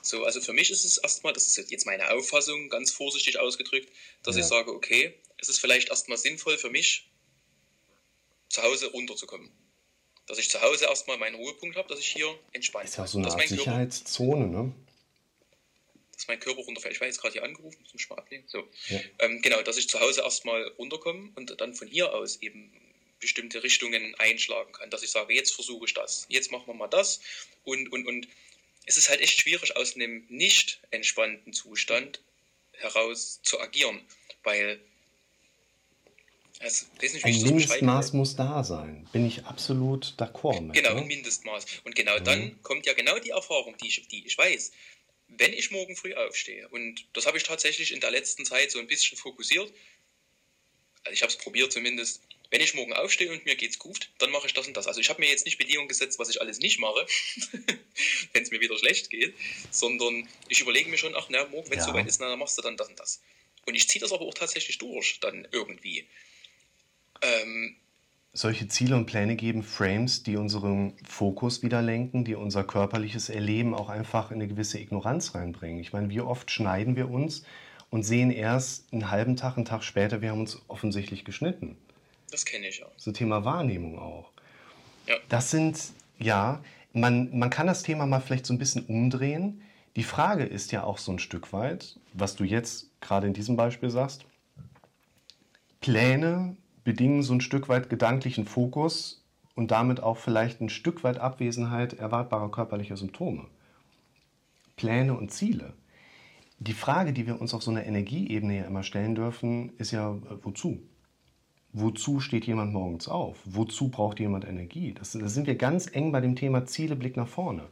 So, also für mich ist es erstmal, das ist jetzt meine Auffassung, ganz vorsichtig ausgedrückt, dass ja. ich sage, okay, es ist vielleicht erstmal sinnvoll für mich, zu Hause runterzukommen. Dass ich zu Hause erstmal meinen Ruhepunkt habe, dass ich hier entspannt Ist ja so eine Art Sicherheitszone, ne? Dass mein Körper runterfällt. Ich war jetzt gerade hier angerufen, zum Spartleben. So. Ja. Ähm, genau, dass ich zu Hause erstmal runterkomme und dann von hier aus eben bestimmte Richtungen einschlagen kann. Dass ich sage, jetzt versuche ich das, jetzt machen wir mal das. Und, und, und es ist halt echt schwierig, aus einem nicht entspannten Zustand heraus zu agieren. Weil also, nicht, ein Mindestmaß muss da sein. Bin ich absolut d'accord mit. Genau, ne? ein Mindestmaß. Und genau mhm. dann kommt ja genau die Erfahrung, die ich, die ich weiß. Wenn ich morgen früh aufstehe, und das habe ich tatsächlich in der letzten Zeit so ein bisschen fokussiert, also ich habe es probiert zumindest, wenn ich morgen aufstehe und mir geht's gut, dann mache ich das und das. Also ich habe mir jetzt nicht Bedingungen gesetzt, was ich alles nicht mache, *laughs* wenn es mir wieder schlecht geht, sondern ich überlege mir schon, ach na, morgen, wenn es ja. soweit ist, na, dann machst du dann das und das. Und ich ziehe das aber auch tatsächlich durch, dann irgendwie. Ähm, solche Ziele und Pläne geben Frames, die unseren Fokus wieder lenken, die unser körperliches Erleben auch einfach in eine gewisse Ignoranz reinbringen. Ich meine, wie oft schneiden wir uns und sehen erst einen halben Tag, einen Tag später, wir haben uns offensichtlich geschnitten. Das kenne ich ja. So Thema Wahrnehmung auch. Ja. Das sind, ja, man, man kann das Thema mal vielleicht so ein bisschen umdrehen. Die Frage ist ja auch so ein Stück weit, was du jetzt gerade in diesem Beispiel sagst, Pläne bedingen so ein Stück weit gedanklichen Fokus und damit auch vielleicht ein Stück weit Abwesenheit erwartbarer körperlicher Symptome. Pläne und Ziele. Die Frage, die wir uns auf so einer Energieebene ja immer stellen dürfen, ist ja, äh, wozu? Wozu steht jemand morgens auf? Wozu braucht jemand Energie? Das, da sind wir ganz eng bei dem Thema Ziele, Blick nach vorne.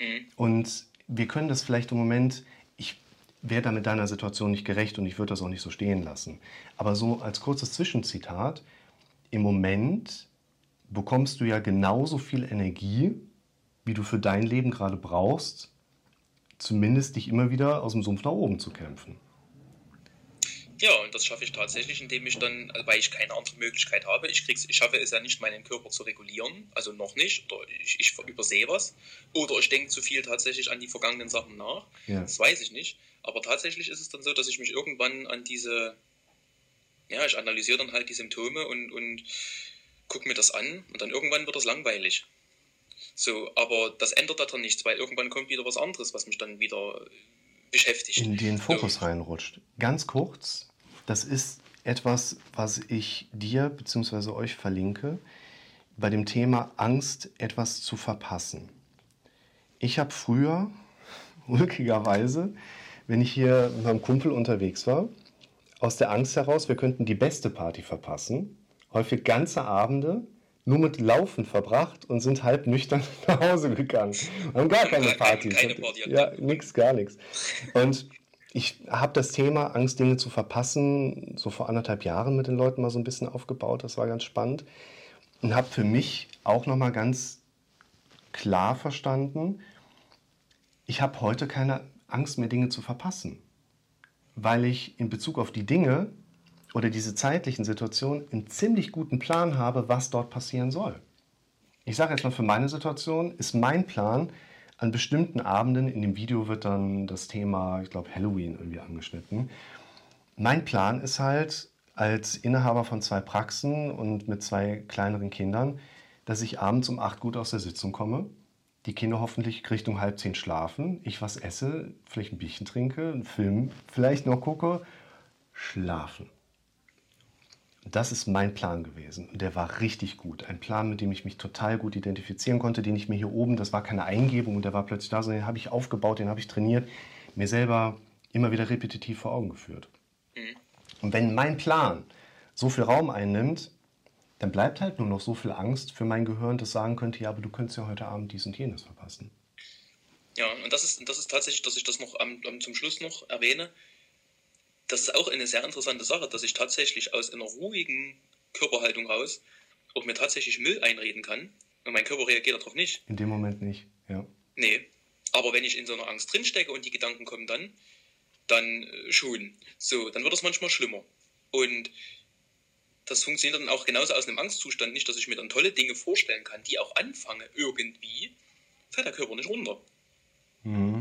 Mhm. Und wir können das vielleicht im Moment, ich wäre da mit deiner Situation nicht gerecht und ich würde das auch nicht so stehen lassen. Aber so als kurzes Zwischenzitat, im Moment bekommst du ja genauso viel Energie, wie du für dein Leben gerade brauchst, zumindest dich immer wieder aus dem Sumpf nach oben zu kämpfen. Ja, und das schaffe ich tatsächlich, indem ich dann, also weil ich keine andere Möglichkeit habe, ich, krieg's, ich schaffe es ja nicht, meinen Körper zu regulieren, also noch nicht, oder ich, ich übersehe was, oder ich denke zu viel tatsächlich an die vergangenen Sachen nach, Ja. das weiß ich nicht, aber tatsächlich ist es dann so, dass ich mich irgendwann an diese, ja, ich analysiere dann halt die Symptome und, und gucke mir das an und dann irgendwann wird das langweilig. So, aber das ändert daran nichts, weil irgendwann kommt wieder was anderes, was mich dann wieder beschäftigt. in den Fokus reinrutscht. Ganz kurz, das ist etwas, was ich dir bzw. euch verlinke, bei dem Thema Angst, etwas zu verpassen. Ich habe früher, *laughs* ulkigerweise, wenn ich hier mit meinem Kumpel unterwegs war, aus der Angst heraus, wir könnten die beste Party verpassen, häufig ganze Abende nur mit Laufen verbracht und sind halb nüchtern *laughs* nach Hause gegangen. Wir haben gar keine Partys. keine Party. Ja, nix, gar nichts. Und ich habe das Thema Angst, Dinge zu verpassen, so vor anderthalb Jahren mit den Leuten mal so ein bisschen aufgebaut. Das war ganz spannend. Und habe für mich auch nochmal ganz klar verstanden, ich habe heute keine Angst mehr, Dinge zu verpassen. Weil ich in Bezug auf die Dinge oder diese zeitlichen Situationen einen ziemlich guten Plan habe, was dort passieren soll. Ich sage jetzt mal, für meine Situation ist mein Plan, an bestimmten Abenden, in dem Video wird dann das Thema, ich glaube, Halloween irgendwie angeschnitten. Mein Plan ist halt, als Inhaber von zwei Praxen und mit zwei kleineren Kindern, dass ich abends um acht gut aus der Sitzung komme, die Kinder hoffentlich Richtung halb zehn schlafen, ich was esse, vielleicht ein Bierchen trinke, einen Film vielleicht noch gucke, schlafen. Das ist mein Plan gewesen. Und der war richtig gut. Ein Plan, mit dem ich mich total gut identifizieren konnte, den ich mir hier oben, das war keine Eingebung und der war plötzlich da, sondern den habe ich aufgebaut, den habe ich trainiert, mir selber immer wieder repetitiv vor Augen geführt. Und wenn mein Plan so viel Raum einnimmt, dann bleibt halt nur noch so viel Angst für mein Gehirn, das sagen könnte, ja, aber du könntest ja heute Abend dies und jenes verpassen. Ja, und das ist, das ist tatsächlich, dass ich das noch am, am, zum Schluss noch erwähne. Das ist auch eine sehr interessante Sache, dass ich tatsächlich aus einer ruhigen Körperhaltung raus auch mir tatsächlich Müll einreden kann. Und mein Körper reagiert darauf nicht. In dem Moment nicht, ja. Nee. Aber wenn ich in so einer Angst drinstecke und die Gedanken kommen dann, dann äh, schon. So, dann wird es manchmal schlimmer. Und das funktioniert dann auch genauso aus einem Angstzustand nicht, dass ich mir dann tolle Dinge vorstellen kann, die auch anfange irgendwie, fällt der Körper nicht runter. Mhm.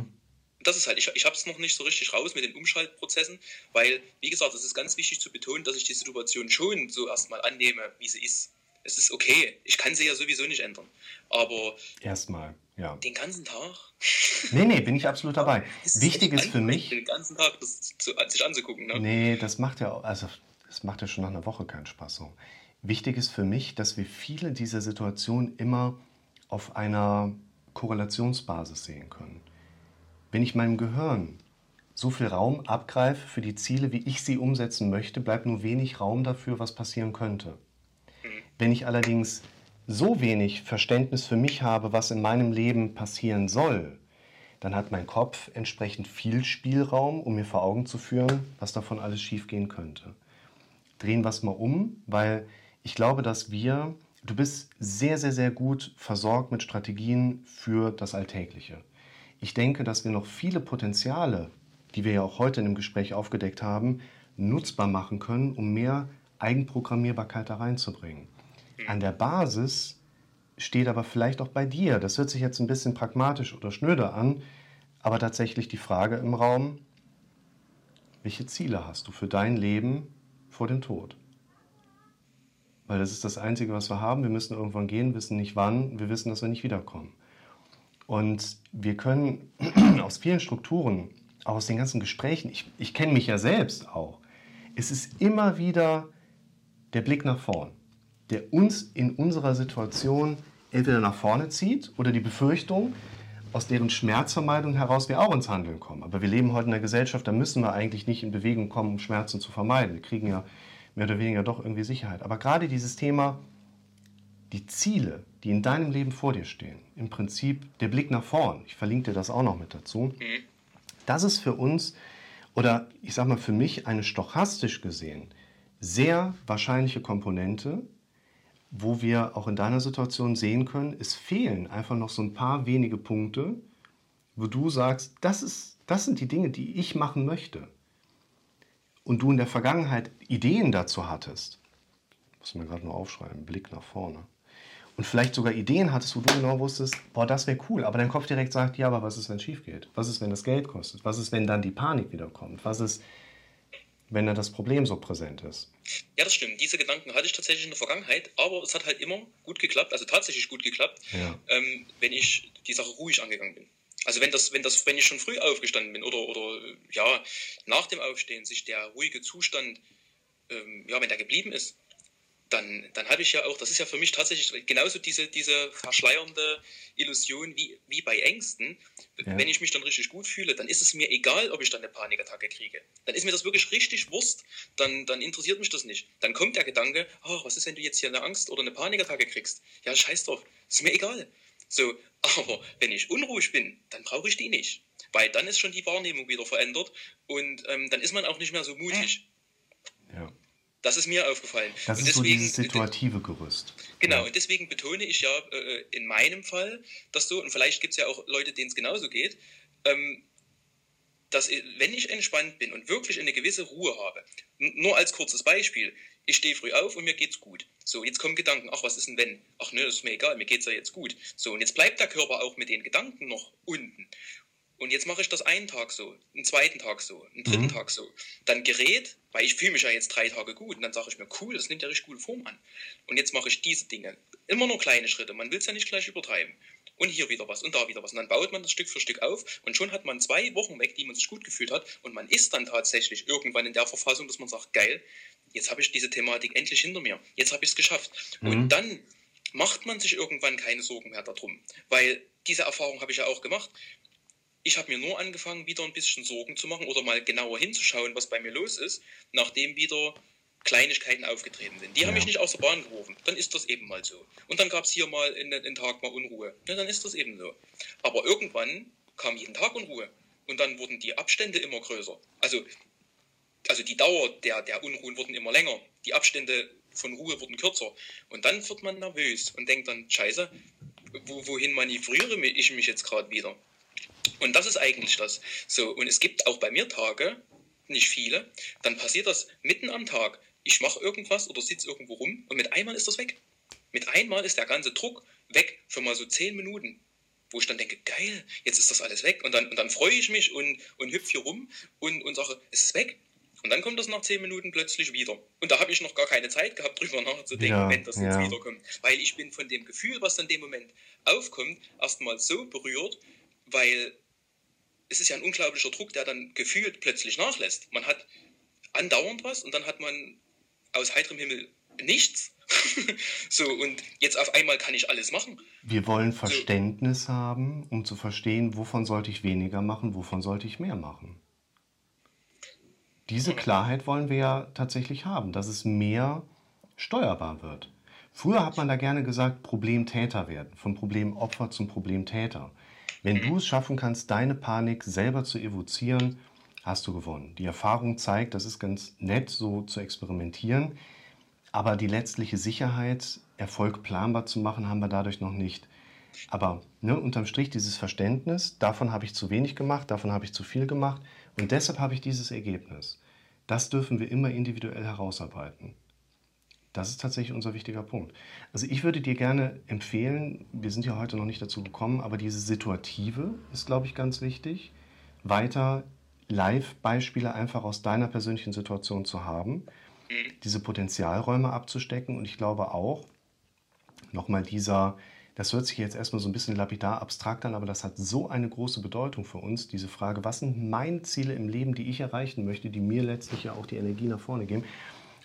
Das ist halt, ich, ich habe es noch nicht so richtig raus mit den Umschaltprozessen, weil, wie gesagt, es ist ganz wichtig zu betonen, dass ich die Situation schon so erstmal annehme, wie sie ist. Es ist okay, ich kann sie ja sowieso nicht ändern. Aber Erstmal, ja. den ganzen Tag. *laughs* Nee, nee, bin ich absolut dabei. Es Wichtig ist für mich, Den ganzen Tag das zu, sich anzugucken. Ne? Nee, das macht ja, auch- also das macht ja schon nach einer Woche keinen Spaß so. Wichtig ist für mich, dass wir viele dieser Situationen immer auf einer Korrelationsbasis sehen können. Wenn ich meinem Gehirn so viel Raum abgreife für die Ziele, wie ich sie umsetzen möchte, bleibt nur wenig Raum dafür, was passieren könnte. Wenn ich allerdings so wenig Verständnis für mich habe, was in meinem Leben passieren soll, dann hat mein Kopf entsprechend viel Spielraum, um mir vor Augen zu führen, was davon alles schiefgehen könnte. Drehen wir es mal um, weil ich glaube, dass wir, du bist sehr, sehr, sehr gut versorgt mit Strategien für das Alltägliche. Ich denke, dass wir noch viele Potenziale, die wir ja auch heute in dem Gespräch aufgedeckt haben, nutzbar machen können, um mehr Eigenprogrammierbarkeit da reinzubringen. An der Basis steht aber vielleicht auch bei dir, das hört sich jetzt ein bisschen pragmatisch oder schnöder an, aber tatsächlich die Frage im Raum, welche Ziele hast du für dein Leben vor dem Tod? Weil das ist das Einzige, was wir haben. Wir müssen irgendwann gehen, wissen nicht wann, wir wissen, dass wir nicht wiederkommen. Und wir können *clears throat* aus vielen Strukturen, auch aus den ganzen Gesprächen, ich, ich kenne mich ja selbst auch, es ist immer wieder der Blick nach vorn, der uns in unserer Situation entweder nach vorne zieht oder die Befürchtung, aus deren Schmerzvermeidung heraus wir auch ins Handeln kommen. Aber wir leben heute in einer Gesellschaft, da müssen wir eigentlich nicht in Bewegung kommen, um Schmerzen zu vermeiden. Wir kriegen ja mehr oder weniger doch irgendwie Sicherheit. Aber gerade dieses Thema, die Ziele, die in deinem Leben vor dir stehen, im Prinzip der Blick nach vorn, ich verlinke dir das auch noch mit dazu, das ist für uns, oder ich sage mal für mich, eine stochastisch gesehen sehr wahrscheinliche Komponente, wo wir auch in deiner Situation sehen können, es fehlen einfach noch so ein paar wenige Punkte, wo du sagst, das, ist, das sind die Dinge, die ich machen möchte. Und du in der Vergangenheit Ideen dazu hattest, muss man gerade nur aufschreiben, Blick nach vorne. Und vielleicht sogar Ideen hattest, wo du genau wusstest, boah, das wäre cool. Aber dein Kopf direkt sagt, ja, aber was ist, wenn es schief geht? Was ist, wenn das Geld kostet? Was ist, wenn dann die Panik wiederkommt? Was ist, wenn dann das Problem so präsent ist. Ja, das stimmt. Diese Gedanken hatte ich tatsächlich in der Vergangenheit, aber es hat halt immer gut geklappt, also tatsächlich gut geklappt, ja. ähm, wenn ich die Sache ruhig angegangen bin. Also wenn das, wenn das, wenn ich schon früh aufgestanden bin oder, oder ja, nach dem Aufstehen sich der ruhige Zustand, ähm, ja, wenn der geblieben ist, dann, dann habe ich ja auch, das ist ja für mich tatsächlich genauso diese, diese verschleiernde Illusion wie, wie bei Ängsten. Ja. Wenn ich mich dann richtig gut fühle, dann ist es mir egal, ob ich dann eine Panikattacke kriege. Dann ist mir das wirklich richtig Wurst, dann, dann interessiert mich das nicht. Dann kommt der Gedanke, oh, was ist, wenn du jetzt hier eine Angst oder eine Panikattacke kriegst? Ja, scheiß drauf, ist mir egal. So, aber wenn ich unruhig bin, dann brauche ich die nicht. Weil dann ist schon die Wahrnehmung wieder verändert und ähm, in man auch nicht mehr so mutig. Ja. Das ist mir aufgefallen. Das und ist deswegen, so dieses situative Gerüst. Genau, ja. und deswegen betone ich ja äh, in meinem Fall das so, und vielleicht gibt es ja auch Leute, denen es genauso geht, ähm, dass wenn ich entspannt bin und wirklich eine gewisse Ruhe habe, nur als kurzes Beispiel, ich stehe früh auf und mir geht's gut. So, jetzt kommen Gedanken, ach, was ist denn wenn? Ach ne, das ist mir egal, mir geht's ja jetzt gut. So, und jetzt bleibt der Körper auch mit den Gedanken noch unten. Und jetzt mache ich das einen Tag so, einen zweiten Tag so, einen dritten mhm. Tag so. Dann gerät, weil ich fühle mich ja jetzt drei Tage gut und dann sage ich mir, cool, das nimmt ja richtig gute Form an. Und jetzt mache ich diese Dinge. Immer nur kleine Schritte, man will es ja nicht gleich übertreiben. Und hier wieder was und da wieder was. Und dann baut man das Stück für Stück auf und schon hat man zwei Wochen weg, die man sich gut gefühlt hat. Und man ist dann tatsächlich irgendwann in der Verfassung, dass man sagt, geil, jetzt habe ich diese Thematik endlich hinter mir. Jetzt habe ich es geschafft. Mhm. Und dann macht man sich irgendwann keine Sorgen mehr darum. Weil diese Erfahrung habe ich ja auch gemacht. Ich habe mir nur angefangen, wieder ein bisschen Sorgen zu machen oder mal genauer hinzuschauen, was bei mir los ist, nachdem wieder Kleinigkeiten aufgetreten sind. Die ja. haben mich nicht aus der Bahn geworfen. Dann ist das eben mal so. Und dann gab es hier mal in den Tag mal Unruhe. Ja, dann ist das eben so. Aber irgendwann kam jeden Tag Unruhe. Und dann wurden die Abstände immer größer. Also, also die Dauer der, der Unruhen wurden immer länger. Die Abstände von Ruhe wurden kürzer. Und dann wird man nervös und denkt dann, scheiße, wo, wohin manövriere ich mich jetzt gerade wieder? Und das ist eigentlich das. So, und es gibt auch bei mir Tage, nicht viele, dann passiert das mitten am Tag. Ich mache irgendwas oder sitze irgendwo rum und mit einmal ist das weg. Mit einmal ist der ganze Druck weg für mal so zehn Minuten. Wo ich dann denke, geil, jetzt ist das alles weg. Und dann, und dann freue ich mich und, und hüpfe hier rum und, und sage, es ist weg. Und dann kommt das nach zehn Minuten plötzlich wieder. Und da habe ich noch gar keine Zeit gehabt, *laughs* drüber nachzudenken, ja, wenn das jetzt wiederkommt. Weil ich bin von dem Gefühl, was dann in dem Moment aufkommt, erstmal so berührt, weil es ist ja ein unglaublicher Druck, der dann gefühlt plötzlich nachlässt. Man hat andauernd was und dann hat man aus heiterem Himmel nichts. *laughs* so, und jetzt auf einmal kann ich alles machen. Wir wollen Verständnis so. haben, um zu verstehen, wovon sollte ich weniger machen, wovon sollte ich mehr machen. Diese Klarheit wollen wir ja tatsächlich haben, dass es mehr steuerbar wird. Früher hat man da gerne gesagt, Problemtäter werden, von Problemopfer zum Problemtäter. Wenn du es schaffen kannst, deine Panik selber zu evozieren, hast du gewonnen. Die Erfahrung zeigt, das ist ganz nett, so zu experimentieren, aber die letztliche Sicherheit, Erfolg planbar zu machen, haben wir dadurch noch nicht. Aber ne, unterm Strich dieses Verständnis, davon habe ich zu wenig gemacht, davon habe ich zu viel gemacht und deshalb habe ich dieses Ergebnis. Das dürfen wir immer individuell herausarbeiten. Das ist tatsächlich unser wichtiger Punkt. Also ich würde dir gerne empfehlen, wir sind ja heute noch nicht dazu gekommen, aber diese Situative ist, glaube ich, ganz wichtig. Weiter Live-Beispiele einfach aus deiner persönlichen Situation zu haben, diese Potenzialräume abzustecken und ich glaube auch, nochmal dieser, das hört sich jetzt erstmal so ein bisschen lapidar abstrakt an, aber das hat so eine große Bedeutung für uns, diese Frage, was sind meine Ziele im Leben, die ich erreichen möchte, die mir letztlich ja auch die Energie nach vorne geben.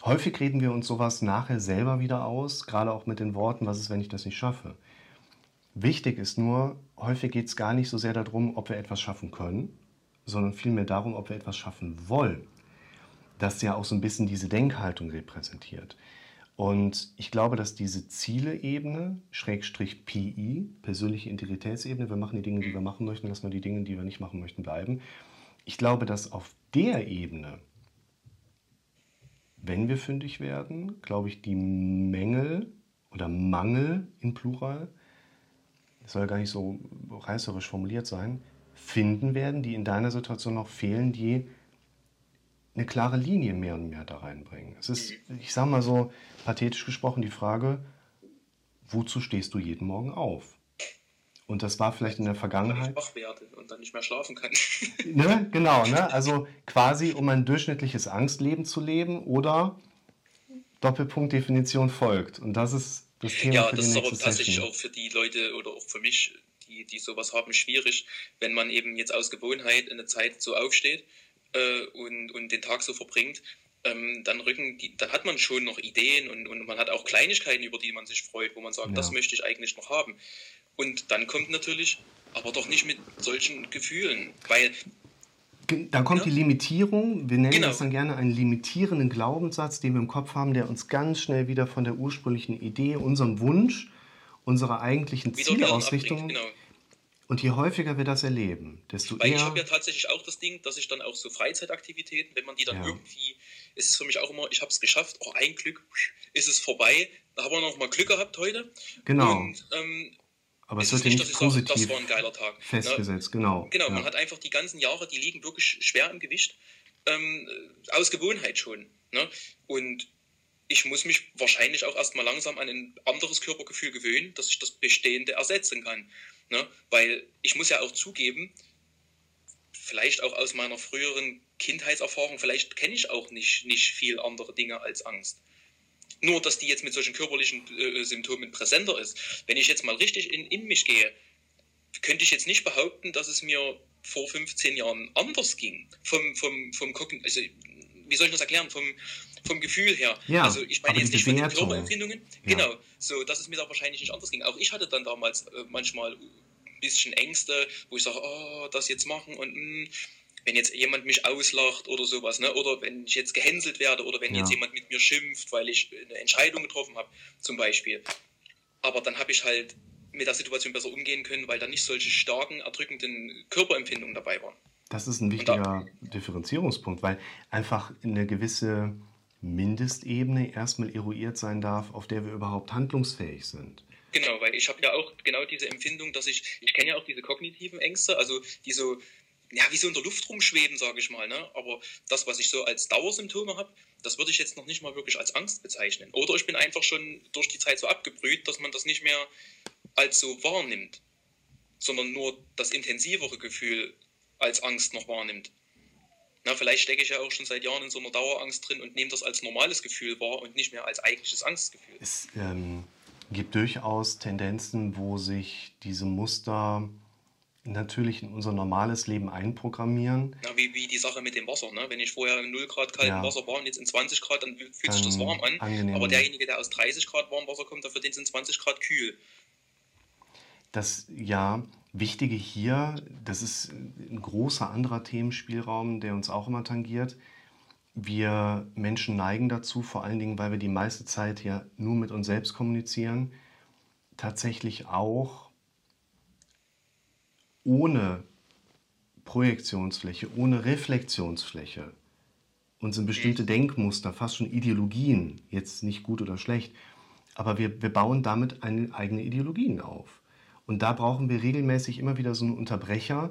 Häufig reden wir uns sowas nachher selber wieder aus, gerade auch mit den Worten, was ist, wenn ich das nicht schaffe. Wichtig ist nur, häufig geht es gar nicht so sehr darum, ob wir etwas schaffen können, sondern vielmehr darum, ob wir etwas schaffen wollen. Das ja auch so ein bisschen diese Denkhaltung repräsentiert. Und ich glaube, dass diese Ziele-Ebene, Schrägstrich PI, persönliche Integritätsebene, wir machen die Dinge, die wir machen möchten, lassen wir die Dinge, die wir nicht machen möchten, bleiben. Ich glaube, dass auf der Ebene wenn wir fündig werden, glaube ich, die Mängel oder Mangel in Plural, soll gar nicht so reißerisch formuliert sein, finden werden, die in deiner Situation noch fehlen, die eine klare Linie mehr und mehr da reinbringen. Es ist, ich sage mal so pathetisch gesprochen, die Frage, wozu stehst du jeden Morgen auf? Und das war vielleicht in der Vergangenheit. Ich wach werde und dann nicht mehr schlafen kann. *laughs* ne? Genau, ne? also quasi um ein durchschnittliches Angstleben zu leben oder Doppelpunktdefinition folgt. Und das ist das Thema ja, für das die ist aber tatsächlich auch für die Leute oder auch für mich, die, die sowas haben, schwierig, wenn man eben jetzt aus Gewohnheit in der Zeit so aufsteht äh, und, und den Tag so verbringt. Ähm, dann rücken die, dann hat man schon noch Ideen und, und man hat auch Kleinigkeiten, über die man sich freut, wo man sagt, Ja. das möchte ich eigentlich noch haben. Und dann kommt natürlich, aber doch nicht mit solchen Gefühlen, weil Dann kommt Ja. die Limitierung. Wir nennen Genau. das dann gerne einen limitierenden Glaubenssatz, den wir im Kopf haben, der uns ganz schnell wieder von der ursprünglichen Idee, unserem Wunsch, unserer eigentlichen wieder Zielausrichtung. Genau. Und je häufiger wir das erleben, desto Weil ich eher. habe ja tatsächlich auch das Ding, dass ich dann auch so Freizeitaktivitäten, wenn man die dann Ja. irgendwie, ist es für mich auch immer, ich habe es geschafft, oh, ein Glück, ist es vorbei, da haben wir noch mal Glück gehabt heute. genau. Und ähm, Aber es wird ja nicht, nicht sage, das positiv war ein geiler Tag. Ne? festgesetzt. Genau. Genau, ja. man hat einfach die ganzen Jahre, die liegen wirklich schwer im Gewicht, ähm, aus Gewohnheit schon. Ne? Und ich muss mich wahrscheinlich auch erstmal langsam an ein anderes Körpergefühl gewöhnen, dass ich das Bestehende ersetzen kann. Ne? Weil ich muss ja auch zugeben, vielleicht auch aus meiner früheren Kindheitserfahrung, vielleicht kenne ich auch nicht, nicht viel andere Dinge als Angst. Nur, dass die jetzt mit solchen körperlichen äh, Symptomen präsenter ist. Wenn ich jetzt mal richtig in, in mich gehe, könnte ich jetzt nicht behaupten, dass es mir vor 15 Jahren anders ging. Vom, vom, vom Kogn also, wie soll ich das erklären? Vom, vom Gefühl her. Ja, also ich meine jetzt nicht von den. Körperempfindungen. Ja. Genau. So, dass es mir da wahrscheinlich nicht anders ging. Auch ich hatte dann damals äh, manchmal ein bisschen Ängste, wo ich sage, oh, das jetzt machen und mh, wenn jetzt jemand mich auslacht oder sowas, ne? oder wenn ich jetzt gehänselt werde oder wenn Ja. jetzt jemand mit mir schimpft, weil ich eine Entscheidung getroffen habe, zum Beispiel. Aber dann habe ich halt mit der Situation besser umgehen können, weil da nicht solche starken, erdrückenden Körperempfindungen dabei waren. Das ist ein wichtiger Differenzierungspunkt, weil einfach eine gewisse Mindestebene erstmal eruiert sein darf, auf der wir überhaupt handlungsfähig sind. Genau, weil ich habe ja auch genau diese Empfindung, dass ich, ich kenne ja auch diese kognitiven Ängste, also die so, ja, wie so in der Luft rumschweben, sage ich mal, ne? Aber das, was ich so als Dauersymptome habe, das würde ich jetzt noch nicht mal wirklich als Angst bezeichnen. Oder ich bin einfach schon durch die Zeit so abgebrüht, dass man das nicht mehr als so wahrnimmt, sondern nur das intensivere Gefühl als Angst noch wahrnimmt. Na, vielleicht stecke ich ja auch schon seit Jahren in so einer Dauerangst drin und nehme das als normales Gefühl wahr und nicht mehr als eigentliches Angstgefühl. Es ähm, gibt durchaus Tendenzen, wo sich diese Muster natürlich in unser normales Leben einprogrammieren. Ja, wie, wie die Sache mit dem Wasser. Ne? Wenn ich vorher in 0 Grad kaltem Ja. Wasser war und jetzt in 20 Grad, dann fühlt sich das warm an. angenehm. Aber derjenige, der aus 30 Grad warmem Wasser kommt, dafür den sind 20 Grad kühl. Das ja, Wichtige hier, das ist ein großer anderer Themenspielraum, der uns auch immer tangiert. Wir Menschen neigen dazu, vor allen Dingen, weil wir die meiste Zeit ja nur mit uns selbst kommunizieren, tatsächlich auch ohne Projektionsfläche, ohne Reflexionsfläche uns in bestimmte Denkmuster, fast schon Ideologien, jetzt nicht gut oder schlecht, aber wir, wir bauen damit eine eigene Ideologien auf. Und da brauchen wir regelmäßig immer wieder so einen Unterbrecher,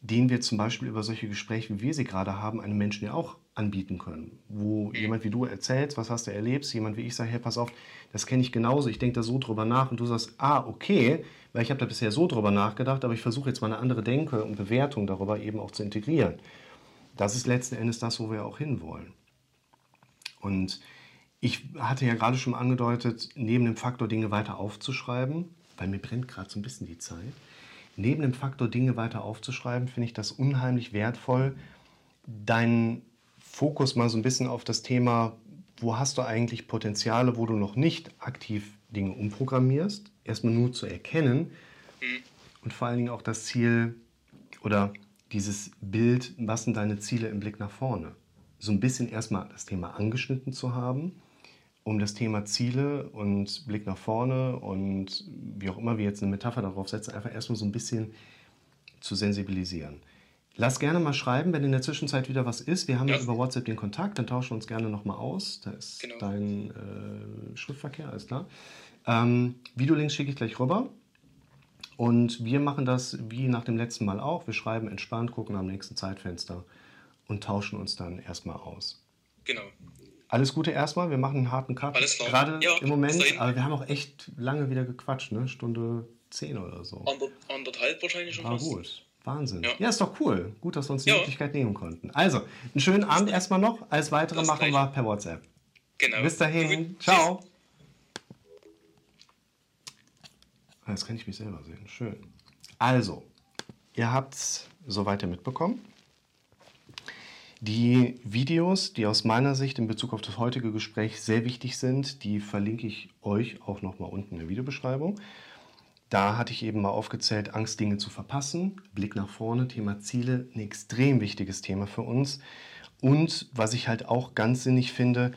den wir zum Beispiel über solche Gespräche, wie wir sie gerade haben, einem Menschen ja auch anbieten können. Wo mhm. jemand wie du erzählst, was hast du erlebt, jemand wie ich sagt, hey, pass auf, das kenne ich genauso, ich denke da so drüber nach und du sagst, ah, okay, weil ich habe da bisher so drüber nachgedacht, aber ich versuche jetzt mal eine andere Denke und Bewertung darüber eben auch zu integrieren. Das ist letzten Endes das, wo wir auch hinwollen. Und ich hatte ja gerade schon angedeutet, neben dem Faktor Dinge weiter aufzuschreiben, weil mir brennt gerade so ein bisschen die Zeit, neben dem Faktor Dinge weiter aufzuschreiben, finde ich das unheimlich wertvoll, deinen Fokus mal so ein bisschen auf das Thema, wo hast du eigentlich Potenziale, wo du noch nicht aktiv Dinge umprogrammierst, erstmal nur zu erkennen mhm. und vor allen Dingen auch das Ziel oder dieses Bild, was sind deine Ziele im Blick nach vorne? So ein bisschen erstmal das Thema angeschnitten zu haben, um das Thema Ziele und Blick nach vorne und wie auch immer wir jetzt eine Metapher darauf setzen, einfach erstmal so ein bisschen zu sensibilisieren. Lass gerne mal schreiben, wenn in der Zwischenzeit wieder was ist. Wir haben ja, über WhatsApp den Kontakt, dann tauschen wir uns gerne nochmal aus. Da ist genau. dein äh, Schriftverkehr, alles klar. Ähm, Videolinks schicke ich gleich rüber. Und wir machen das wie nach dem letzten Mal auch. Wir schreiben entspannt, gucken am nächsten Zeitfenster und tauschen uns dann erstmal aus. Genau. Alles Gute erstmal. Wir machen einen harten Cut. Alles klar. Gerade ja, im Moment, aber wir haben auch echt lange wieder gequatscht, ne? Stunde 10 oder so. Ander, anderthalb wahrscheinlich schon. Ah, fast. gut. Wahnsinn. Ja. ja. ist doch cool. Gut, dass wir uns die ja. Möglichkeit nehmen konnten. Also, einen schönen Abend erstmal noch. Alles weitere machen wir per WhatsApp. Genau. Bis dahin. Gut. Ciao. Ah, jetzt kann ich mich selber sehen. Schön. Also, ihr habt es soweit mitbekommen. Die Videos, die aus meiner Sicht in Bezug auf das heutige Gespräch sehr wichtig sind, die verlinke ich euch auch nochmal unten in der Videobeschreibung. Da hatte ich eben mal aufgezählt, Angst, Dinge zu verpassen, Blick nach vorne, Thema Ziele, ein extrem wichtiges Thema für uns. Und was ich halt auch ganz sinnig finde,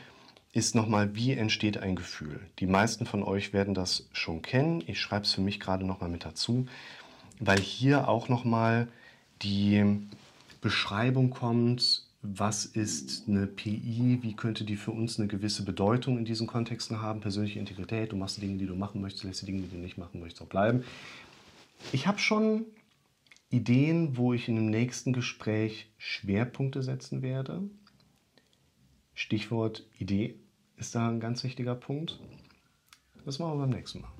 ist nochmal, wie entsteht ein Gefühl? Die meisten von euch werden das schon kennen. Ich schreibe es für mich gerade nochmal mit dazu, weil hier auch nochmal die Beschreibung kommt, was ist eine PI, wie könnte die für uns eine gewisse Bedeutung in diesen Kontexten haben, persönliche Integrität, du machst die Dinge, die du machen möchtest, lässt die Dinge, die du nicht machen möchtest, auch bleiben. Ich habe schon Ideen, wo ich in dem nächsten Gespräch Schwerpunkte setzen werde. Stichwort Idee ist da ein ganz wichtiger Punkt. Das machen wir beim nächsten Mal.